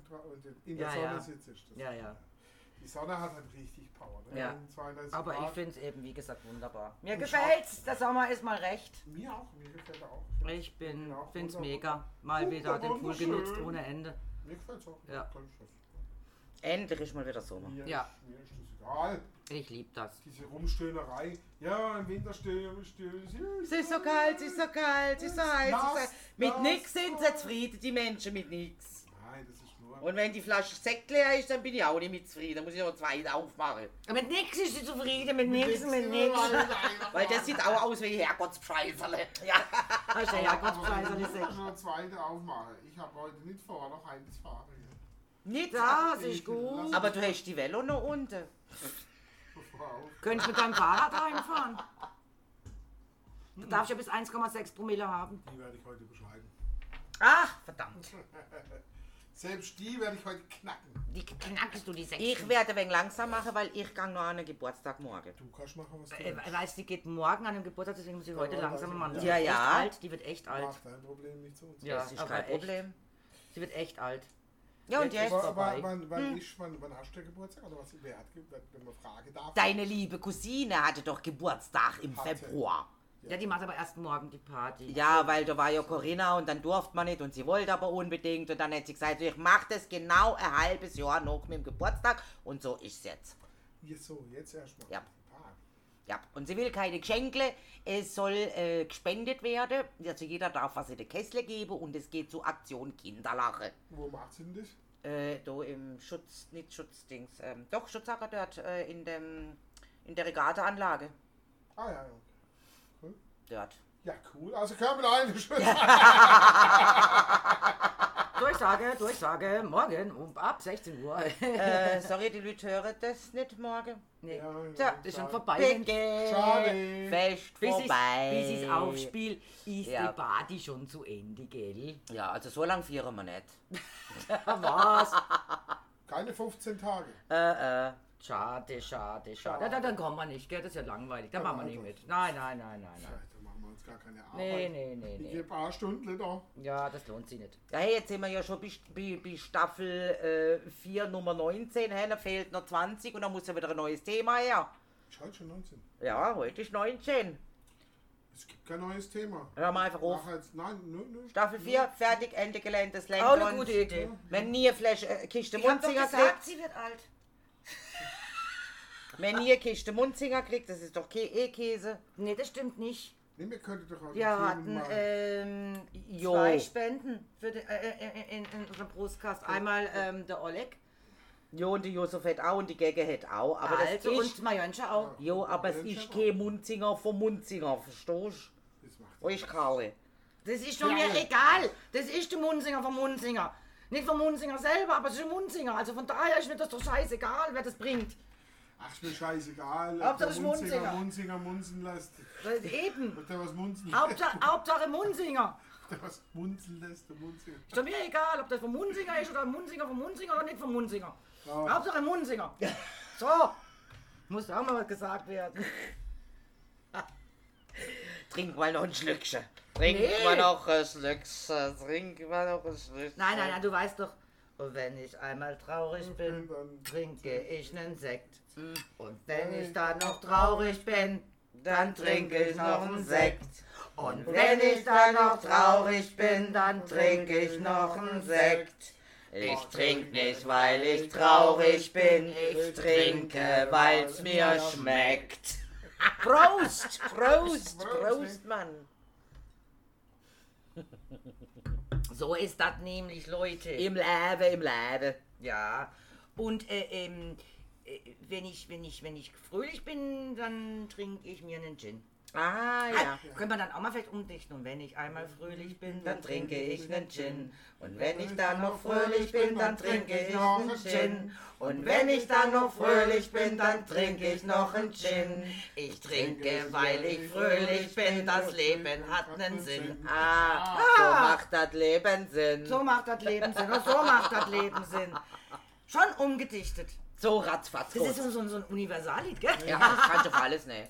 Speaker 2: in der
Speaker 1: Ja,
Speaker 2: Sonne
Speaker 1: ja.
Speaker 2: sitzt, ist das.
Speaker 1: Ja, ja.
Speaker 2: Die Sonne hat halt richtig Power. Ne?
Speaker 1: Ja.
Speaker 2: Wenn 32
Speaker 1: Aber ich
Speaker 2: Grad-
Speaker 1: finde es eben, wie gesagt, wunderbar. Mir
Speaker 2: Und
Speaker 1: gefällt's, der Sommer ist mal recht.
Speaker 2: Mir auch, mir gefällt er auch.
Speaker 1: Ich bin,
Speaker 2: Ja,
Speaker 1: find's
Speaker 2: wunderbar.
Speaker 1: mega. Mal wieder den Pool genutzt ohne Ende.
Speaker 2: Mir gefällt es auch.
Speaker 1: Ja.
Speaker 2: Ich.
Speaker 3: Endlich ist mal wieder Sommer.
Speaker 2: Mir,
Speaker 1: Ja.
Speaker 2: ist, mir ist das egal.
Speaker 1: Ich lieb das.
Speaker 2: Diese Rumstöhnerei. Ja, im Winter stehen stehen
Speaker 3: Es ist so kalt, es ist so kalt, es ist so heiß. ist
Speaker 2: Nass,
Speaker 3: so... Mit nix sind sie zufrieden, die Menschen mit nix.
Speaker 2: Nein, das ist nur.
Speaker 3: Und wenn die Flasche Sekt leer ist, dann bin ich auch nicht mit zufrieden. Dann muss ich noch zwei aufmachen.
Speaker 1: Mit nix ist sie zufrieden, mit nix, mit nix.
Speaker 3: Weil das sieht auch aus wie Herrgottspreiserle.
Speaker 1: Ja, hast du ja Gott sei Dank
Speaker 2: Ich
Speaker 1: gesagt.
Speaker 2: noch eine zweite aufmachen. Ich habe heute nicht vor, noch eins fahren.
Speaker 3: Nicht
Speaker 1: Das ist gut.
Speaker 3: Aber du hast die Velo noch unten.
Speaker 1: Könntest mit deinem Fahrrad reinfahren? Du darfst ja bis 1,6 Promille haben.
Speaker 2: Die werde ich heute beschreiben.
Speaker 1: Ach, verdammt.
Speaker 2: Selbst die werde ich heute knacken.
Speaker 1: Die knackst du, die sechs.
Speaker 3: Ich werde ein wenig langsam machen, weil ich gehe noch an den Geburtstag morgen.
Speaker 2: Du kannst machen, was du
Speaker 1: Äh,
Speaker 2: willst.
Speaker 1: weißt du, die geht morgen an den Geburtstag, deswegen muss ich heute
Speaker 2: Ja,
Speaker 1: langsam machen. Die
Speaker 3: ja,
Speaker 1: wird
Speaker 3: ja.
Speaker 1: echt alt, die wird echt alt.
Speaker 2: Mach dein Problem nicht zu uns.
Speaker 1: Ja,
Speaker 3: Das ist kein
Speaker 1: echt.
Speaker 3: Problem.
Speaker 1: Sie wird echt alt.
Speaker 3: Ja, und
Speaker 1: Jetzt ist
Speaker 2: wann, wann, ist, wann, wann hast du Geburtstag? Oder was? Wer hat, wenn man fragen darf?
Speaker 3: Deine liebe Cousine hatte doch Geburtstag im
Speaker 2: Hatte.
Speaker 3: Februar.
Speaker 1: Ja, die macht aber erst morgen die Party.
Speaker 3: Ja, weil da war ja Corinna und dann durfte man nicht und sie wollte aber unbedingt und dann hat sie gesagt, ich mache das genau ein halbes Jahr noch mit dem Geburtstag und so ist es jetzt.
Speaker 2: Ja, so, jetzt erstmal.
Speaker 3: Ja. Ja, und sie will keine Geschenke, es soll äh, gespendet werden, also jeder darf was in den Kessel geben und es geht zur Aktion Kinderlache.
Speaker 2: Wo macht sie denn das?
Speaker 3: Äh, da im Schutz, nicht Schutzdings, ähm, doch Schutzacker dort äh, in dem, in der Regateanlage.
Speaker 2: Ah ja, ja. Cool.
Speaker 3: Dort.
Speaker 2: Ja, cool. Also können wir eine schön
Speaker 1: Durchsage, Durchsage, morgen um ab 16 Uhr.
Speaker 3: äh, sorry, die Leute hören das nicht morgen.
Speaker 1: nee.
Speaker 2: Ja, ja,
Speaker 1: Tja, das ist schon vorbei.
Speaker 2: Schade.
Speaker 3: Fest
Speaker 1: Bis
Speaker 3: vorbei.
Speaker 1: ich bis ich's aufspiel, ist
Speaker 3: Ja.
Speaker 1: die Party schon zu Ende, gell?
Speaker 3: Ja, also so lang feiern wir nicht.
Speaker 1: Was?
Speaker 2: Keine 15 Tage.
Speaker 3: Äh, äh.
Speaker 1: Schade, schade, schade. Ja, dann, dann kommen wir nicht, gell? Das ist ja langweilig. Da machen wir nicht mit. Nein, nein, nein, nein,
Speaker 2: Ja,
Speaker 1: nein.
Speaker 2: Uns gar keine Arbeit.
Speaker 1: Nee, nee, nee,
Speaker 2: Ich
Speaker 1: nee.
Speaker 2: gebe ein paar Stunden da.
Speaker 1: Ja, das lohnt sich nicht.
Speaker 3: Ja, hey, jetzt sind wir ja schon bis, bis, bis Staffel äh, 4, Nummer 19. Hey, da fehlt noch 20 und dann muss ja wieder ein neues Thema her.
Speaker 2: Ist heute schon 19.
Speaker 3: Ja, heute ist 19.
Speaker 2: Es gibt kein neues Thema.
Speaker 3: Hör mal einfach auf.
Speaker 2: Jetzt, nein, nö, nö.
Speaker 3: Staffel 4, fertig, Ende Gelände, das lenkt
Speaker 1: Auch eine gute Idee.
Speaker 3: Wenn nie eine Flasche, äh, Kiste
Speaker 1: Ich
Speaker 3: Munzinger
Speaker 1: gesagt,
Speaker 3: kriegt,
Speaker 1: sie wird alt.
Speaker 3: wenn eine Kiste Munzinger kriegt, das ist doch eh Käse.
Speaker 1: Nee, das stimmt nicht.
Speaker 2: Nee, wir könnten doch auch
Speaker 1: Wir hatten ähm,
Speaker 3: Jo.
Speaker 1: zwei Spenden für den, äh, äh, in, in unserem Brustkast. Einmal ähm, der Oleg,
Speaker 3: Jo, und die Josef hat auch und die Gegge hat auch. Aber das
Speaker 1: Alte
Speaker 3: ist,
Speaker 1: und Majoncha auch.
Speaker 3: jo, aber es ist kein Munzinger vom Munzinger, verstehst du?
Speaker 2: Das macht
Speaker 3: Wo ist Karle?
Speaker 1: Das ist doch mir egal. Das ist der Munzinger vom Munzinger. Nicht vom Munzinger selber, aber es ist ein Munzinger. Also von daher ist mir das doch scheißegal, wer das bringt.
Speaker 2: Ach, ist mir scheißegal.
Speaker 1: Hauptsache
Speaker 2: der Munzinger,
Speaker 1: Munzinger.
Speaker 2: Munzinger munzen lässt.
Speaker 1: Das ist eben.
Speaker 2: Der was munzen
Speaker 1: Hauptsache, Hauptsache Munzinger.
Speaker 2: Der was munzen lässt, der Munzinger.
Speaker 1: Ist doch mir egal, ob das vom Munzinger ist oder ein Munzinger vom Munzinger oder nicht vom Munzinger.
Speaker 2: Ja.
Speaker 1: Hauptsache Munzinger. So. Muss auch mal was gesagt werden.
Speaker 3: Trink mal noch ein Schlückchen. Trink
Speaker 1: Nee.
Speaker 3: mal noch ein Schlückchen. Trink mal noch ein Schlückchen.
Speaker 1: Nein, nein, nein, du weißt doch. Und wenn ich einmal traurig bin,
Speaker 2: Dann-
Speaker 1: trinke ich nen Sekt. Und wenn ich dann noch traurig bin, dann trinke ich noch einen Sekt. Und wenn ich dann noch traurig bin, dann trinke ich noch einen Sekt.
Speaker 3: Ich trink nicht, weil ich traurig bin. Ich trinke, weil's mir schmeckt. Prost! Prost! Prost, Mann!
Speaker 1: So ist das nämlich, Leute.
Speaker 3: Im Leben, im Leben.
Speaker 1: Ja. Und äh, ähm, äh, wenn ich, wenn ich, wenn ich fröhlich bin, dann trinke ich mir einen Gin.
Speaker 3: Ah, ja.
Speaker 1: Können wir dann auch mal vielleicht umdichten. Und wenn ich einmal fröhlich bin, dann trinke ich einen Gin. Und wenn ich dann noch fröhlich bin, dann trinke ich noch einen Gin. Und wenn ich dann noch fröhlich bin, dann trinke ich noch einen Gin. Ich trinke, weil ich fröhlich bin. Das Leben hat einen Sinn.
Speaker 3: Ah, so macht das Leben Sinn.
Speaker 1: So macht das Leben Sinn. So macht das Leben Sinn. Schon umgedichtet.
Speaker 3: So ratzfatz.
Speaker 1: Das ist so, so, ein Universallied, gell?
Speaker 3: Ja, das kannst du auf alles nehmen.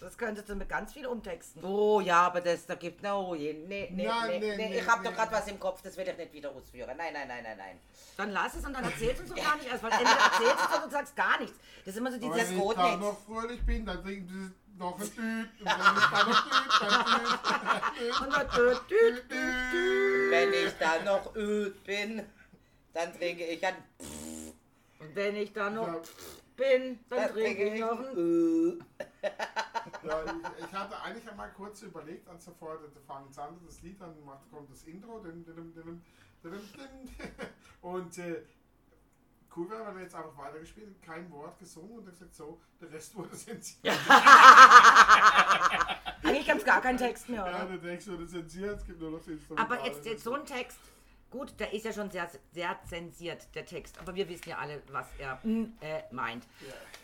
Speaker 1: Das könntest du mit ganz viel umtexten.
Speaker 3: Oh ja, aber das, da gibt no, nee, nee, nee,
Speaker 2: Nein,
Speaker 3: nee,
Speaker 2: nee,
Speaker 3: nee,
Speaker 2: nee,
Speaker 3: ich hab
Speaker 2: nee.
Speaker 3: doch gerade was im Kopf, das will ich nicht wieder ausführen. Nein, nein, nein, nein, nein.
Speaker 1: Dann lass es und dann erzählst du uns doch gar nicht erst. Weil entweder erzählst du es oder du sagst gar nichts. Das ist immer so dieses
Speaker 2: wenn ich
Speaker 3: geht
Speaker 2: da
Speaker 3: nicht.
Speaker 2: noch fröhlich bin, dann trinken sie noch ein Düt. Und wenn ich da noch Düt, dann Düt.
Speaker 1: Und dann dü, dü, dü, dü.
Speaker 3: Wenn ich dann noch öd bin, dann trinke ich ein
Speaker 1: Und wenn ich dann noch
Speaker 2: Ja.
Speaker 1: bin, dann
Speaker 3: dann
Speaker 1: trinke ich noch ein...
Speaker 3: Ö.
Speaker 2: Ja, ich, ich hatte eigentlich einmal kurz überlegt, als er vorher der fangen an, das Lied, dann macht, kommt das Intro. Dim, dim, dim. Und äh, cool wäre, wenn er jetzt einfach weitergespielt kein Wort gesungen und er gesagt, so, der Rest wurde zensiert.
Speaker 1: Eigentlich gab es gar keinen Text mehr,
Speaker 2: Ja,
Speaker 1: oder?
Speaker 2: der Text wurde zensiert, es gibt nur noch das Instrumental.
Speaker 1: Aber jetzt, jetzt so ein Text, gut, der ist ja schon sehr, sehr zensiert, der Text. Aber wir wissen ja alle, was er mm, äh, meint.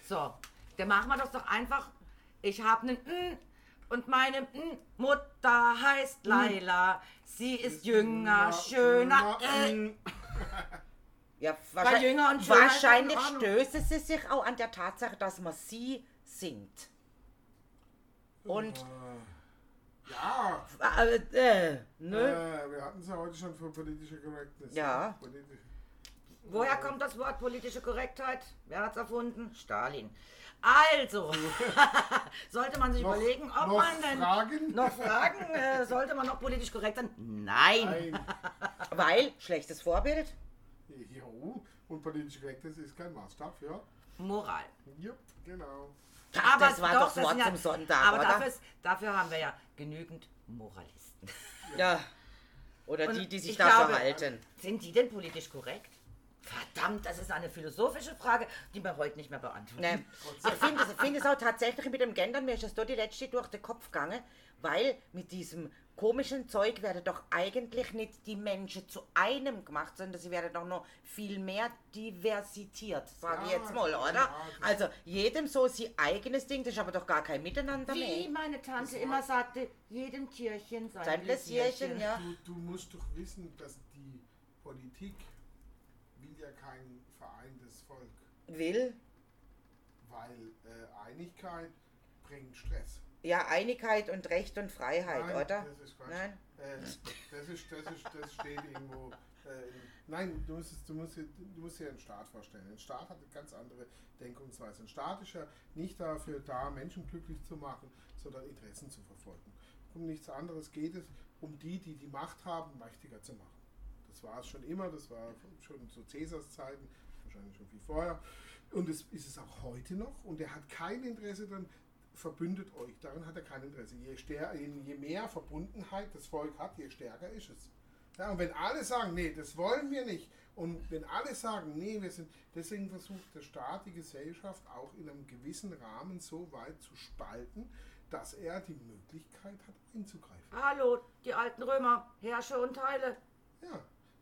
Speaker 1: So, dann machen wir das doch einfach. Ich habe einen mm, und meine mm, Mutter heißt Laila. Sie ist jünger, schöner. Äh,
Speaker 3: Ja,
Speaker 1: Weil jünger und schöner
Speaker 3: wahrscheinlich stößt sie sich auch an der Tatsache, dass man sie singt. Und,
Speaker 2: Ja,
Speaker 3: äh, äh, ne?
Speaker 2: äh, wir hatten es ja heute schon für politische Correctness.
Speaker 3: Ja.
Speaker 2: Politisch.
Speaker 1: Woher kommt das Wort politische Korrektheit? Wer hat's erfunden? Stalin. Also, sollte man sich
Speaker 2: Noch-
Speaker 1: überlegen, ob man denn
Speaker 2: Fragen?
Speaker 1: noch fragen, äh, sollte man noch politisch korrekt sein? Nein.
Speaker 2: Nein.
Speaker 3: Weil, schlechtes Vorbild.
Speaker 2: Jo, und politisch korrekt ist, kein Maßstab für.
Speaker 1: Moral.
Speaker 2: Jupp, genau.
Speaker 3: Ach, das war doch
Speaker 1: das
Speaker 3: Wort
Speaker 1: sind
Speaker 3: zum Sonntag,
Speaker 1: Aber? Dafür, ist, dafür haben wir ja genügend Moralisten.
Speaker 3: Ja. Oder
Speaker 1: Und
Speaker 3: die, die sich
Speaker 1: ich
Speaker 3: da
Speaker 1: glaube,
Speaker 3: verhalten.
Speaker 1: Sind die denn politisch korrekt? Verdammt, das ist eine philosophische Frage, die wir heute nicht mehr beantworten.
Speaker 3: Ne. Ich finde es, find es auch tatsächlich mit dem Gendern, mir ist das da die letzte durch den Kopf gegangen, weil mit diesem komischen Zeug werden doch eigentlich nicht die Menschen zu einem gemacht, sondern sie werden doch noch viel mehr diversitiert, sage ich
Speaker 2: Ja,
Speaker 3: jetzt mal,
Speaker 2: ja,
Speaker 3: oder?
Speaker 2: das-
Speaker 3: Also jedem so sein eigenes Ding, das ist aber doch gar kein Miteinander
Speaker 1: Wie
Speaker 3: mehr.
Speaker 1: meine Tante immer sagte, jedem Tierchen sein,
Speaker 3: Sein Pläsierchen, ja.
Speaker 2: Du, du musst doch wissen, dass die Politik will ja kein vereintes Volk,
Speaker 3: Will,
Speaker 2: weil äh, Einigkeit bringt Stress.
Speaker 3: Ja, Einigkeit und Recht und Freiheit,
Speaker 2: Nein,
Speaker 3: oder?
Speaker 2: Das ist Quatsch.
Speaker 3: Nein?
Speaker 2: Äh, das, ist, das, ist, das steht irgendwo. Äh, in- nein, du musst, du, musst, dir- du musst dir einen Staat vorstellen. Ein Staat hat eine ganz andere Denkungsweise. Ein Staat ist ja nicht dafür da, Menschen glücklich zu machen, sondern Interessen zu verfolgen. Um nichts anderes geht es, um die, die die Macht haben, mächtiger zu machen. Das war es schon immer, das war schon zu Cäsars Zeiten, wahrscheinlich schon viel vorher. Und es ist es auch heute noch. Und er hat kein Interesse daran, verbündet euch. Daran hat er kein Interesse. Je, je mehr Verbundenheit das Volk hat, je stärker ist es. Ja, und wenn alle sagen, nee, das wollen wir nicht, und wenn alle sagen, nee, wir sind, deswegen versucht der Staat die Gesellschaft auch in einem gewissen Rahmen so weit zu spalten, dass er die Möglichkeit hat, einzugreifen.
Speaker 1: Hallo, die alten Römer, Herrsche und Teile.
Speaker 2: Ja,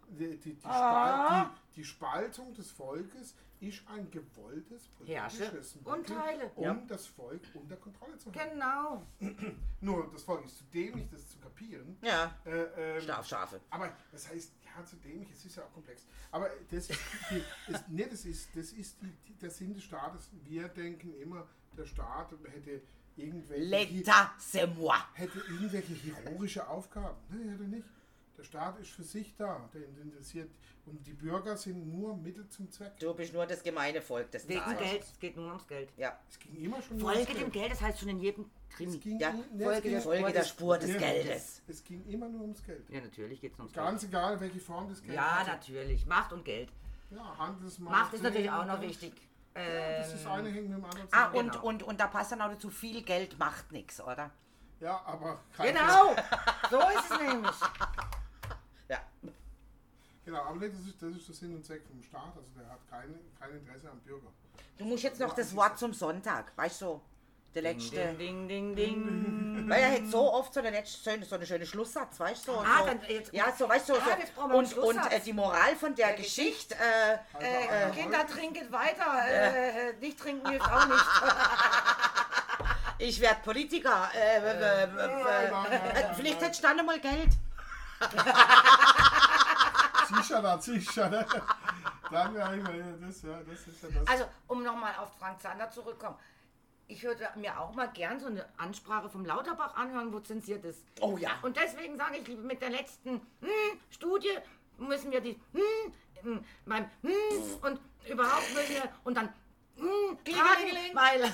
Speaker 2: die, die, die,
Speaker 1: Ah.
Speaker 2: Spal die, Spaltung des Volkes ist ein gewolltes
Speaker 1: Herrsche
Speaker 2: politisches
Speaker 1: und
Speaker 2: Mittel,
Speaker 1: Teile.
Speaker 2: um
Speaker 3: Ja.
Speaker 2: das Volk unter Kontrolle zu halten.
Speaker 1: Genau.
Speaker 2: Nur das Volk ist zu dämlich, das zu kapieren.
Speaker 3: Ja,
Speaker 2: Äh, ähm,
Speaker 3: Schlafschafe.
Speaker 2: aber das heißt, ja, zu dämlich, es ist ja auch komplex. Aber das ist, ist, nee, das ist, das ist der Sinn des Staates. Wir denken immer, der Staat hätte irgendwelche,
Speaker 3: L'état, c'est moi.
Speaker 2: hätte irgendwelche heroische Aufgaben. Nein, hätte nicht. Der Staat ist für sich da. Der interessiert. Und die Bürger sind nur Mittel zum Zweck.
Speaker 3: Du bist nur das gemeine Volk des
Speaker 1: Wegen
Speaker 3: Zahls.
Speaker 1: Geld, es geht nur ums Geld.
Speaker 3: Ja.
Speaker 2: Es ging immer schon nur
Speaker 1: Folge
Speaker 2: ums
Speaker 1: dem Geld, das heißt schon in jedem
Speaker 2: Es
Speaker 1: Krimi.
Speaker 2: ging,
Speaker 3: Ja,
Speaker 2: es
Speaker 3: Folge
Speaker 2: ging-
Speaker 3: der Folge der Spur des
Speaker 2: Ja,
Speaker 3: Geldes.
Speaker 2: Es ging immer nur ums Geld.
Speaker 1: Ja, natürlich geht es ums
Speaker 2: Ganz
Speaker 1: Geld.
Speaker 2: egal, welche Form des Geldes.
Speaker 1: Ja, natürlich. Macht und Geld.
Speaker 2: Ja, Handelsmarkt.
Speaker 1: Macht ist natürlich auch noch wichtig.
Speaker 2: Ja, das ist
Speaker 1: Ähm,
Speaker 2: eine hängt mit dem anderen
Speaker 3: Ah,
Speaker 2: zusammen.
Speaker 3: und,
Speaker 1: Genau.
Speaker 3: und, und da passt dann auch dazu, viel Geld macht nichts, oder?
Speaker 2: Ja, aber kein
Speaker 1: Genau, so ist es nämlich.
Speaker 2: Genau, aber nee, das ist, das ist der Sinn und Zweck vom Staat. Also der hat keine, kein Interesse am Bürger.
Speaker 3: Du musst jetzt noch das Wort zum Sonntag, weißt du? Der letzte.
Speaker 1: Ding, ding, ding, ding.
Speaker 3: Weil er hätte so oft so, eine letzte, schöne- so eine schöne Schlusssatz, weißt du? Und
Speaker 1: Ah,
Speaker 3: so.
Speaker 1: dann jetzt-
Speaker 3: ja, so, weißt du, so.
Speaker 1: Ah, jetzt brauchen wir einen
Speaker 3: und, und äh, die Moral von der Geschichte, äh,
Speaker 1: Äh, Kinder, trinket weiter. Äh, äh, nicht trinken hilft auch nicht.
Speaker 3: ich werde Politiker. Äh, äh, äh, äh, äh, vielleicht hättest du dann mal Geld.
Speaker 2: Sicher, da, sicher. Ne? Dann wäre ich mal, das, ja, das ist ja das.
Speaker 1: Also, um nochmal auf Frank Zander zurückzukommen. Ich würde mir auch mal gern so eine Ansprache vom Lauterbach anhören, wo zensiert ist.
Speaker 3: Oh ja.
Speaker 1: Und deswegen sage ich, mit der letzten hm, Studie müssen wir die hm, hm, beim hm, und überhaupt müssen wir und dann hm, tragen, weil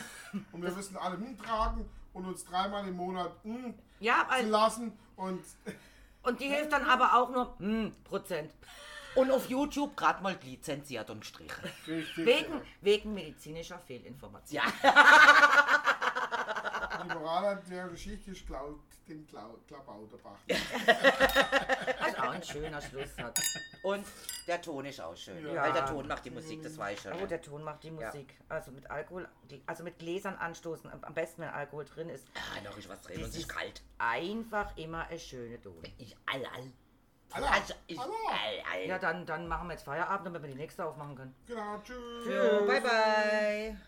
Speaker 2: und wir müssen alle mittragen und uns dreimal im Monat hm,
Speaker 1: ja,
Speaker 2: zu
Speaker 1: weil,
Speaker 2: lassen. Und
Speaker 1: und die hilft dann aber auch nur hm, Prozent.
Speaker 3: Und auf YouTube gerade mal lizenziert und gestrichen.
Speaker 1: Wegen, wegen medizinischer Fehlinformation.
Speaker 3: Ja.
Speaker 2: Die Moral der Geschichte ist klaut den Klau Klabauterbach.
Speaker 1: Was auch ein schöner Schluss hat.
Speaker 3: Und der Ton ist auch schön.
Speaker 2: Ja.
Speaker 3: Weil der Ton macht die Musik, das weiß ich schon.
Speaker 1: Oh, der Ton macht die Musik. Also mit Alkohol, also mit Gläsern anstoßen, am besten wenn Alkohol drin ist.
Speaker 3: Ah, noch ist was drin und es ist kalt.
Speaker 1: Einfach immer eine schöne Dose.
Speaker 3: Ich all, all.
Speaker 2: Allah,
Speaker 3: Also, ich, all, all.
Speaker 1: Ja, dann, dann machen wir jetzt Feierabend, damit wir die nächste aufmachen können.
Speaker 2: Genau, tschüss.
Speaker 3: Ja, bye, bye.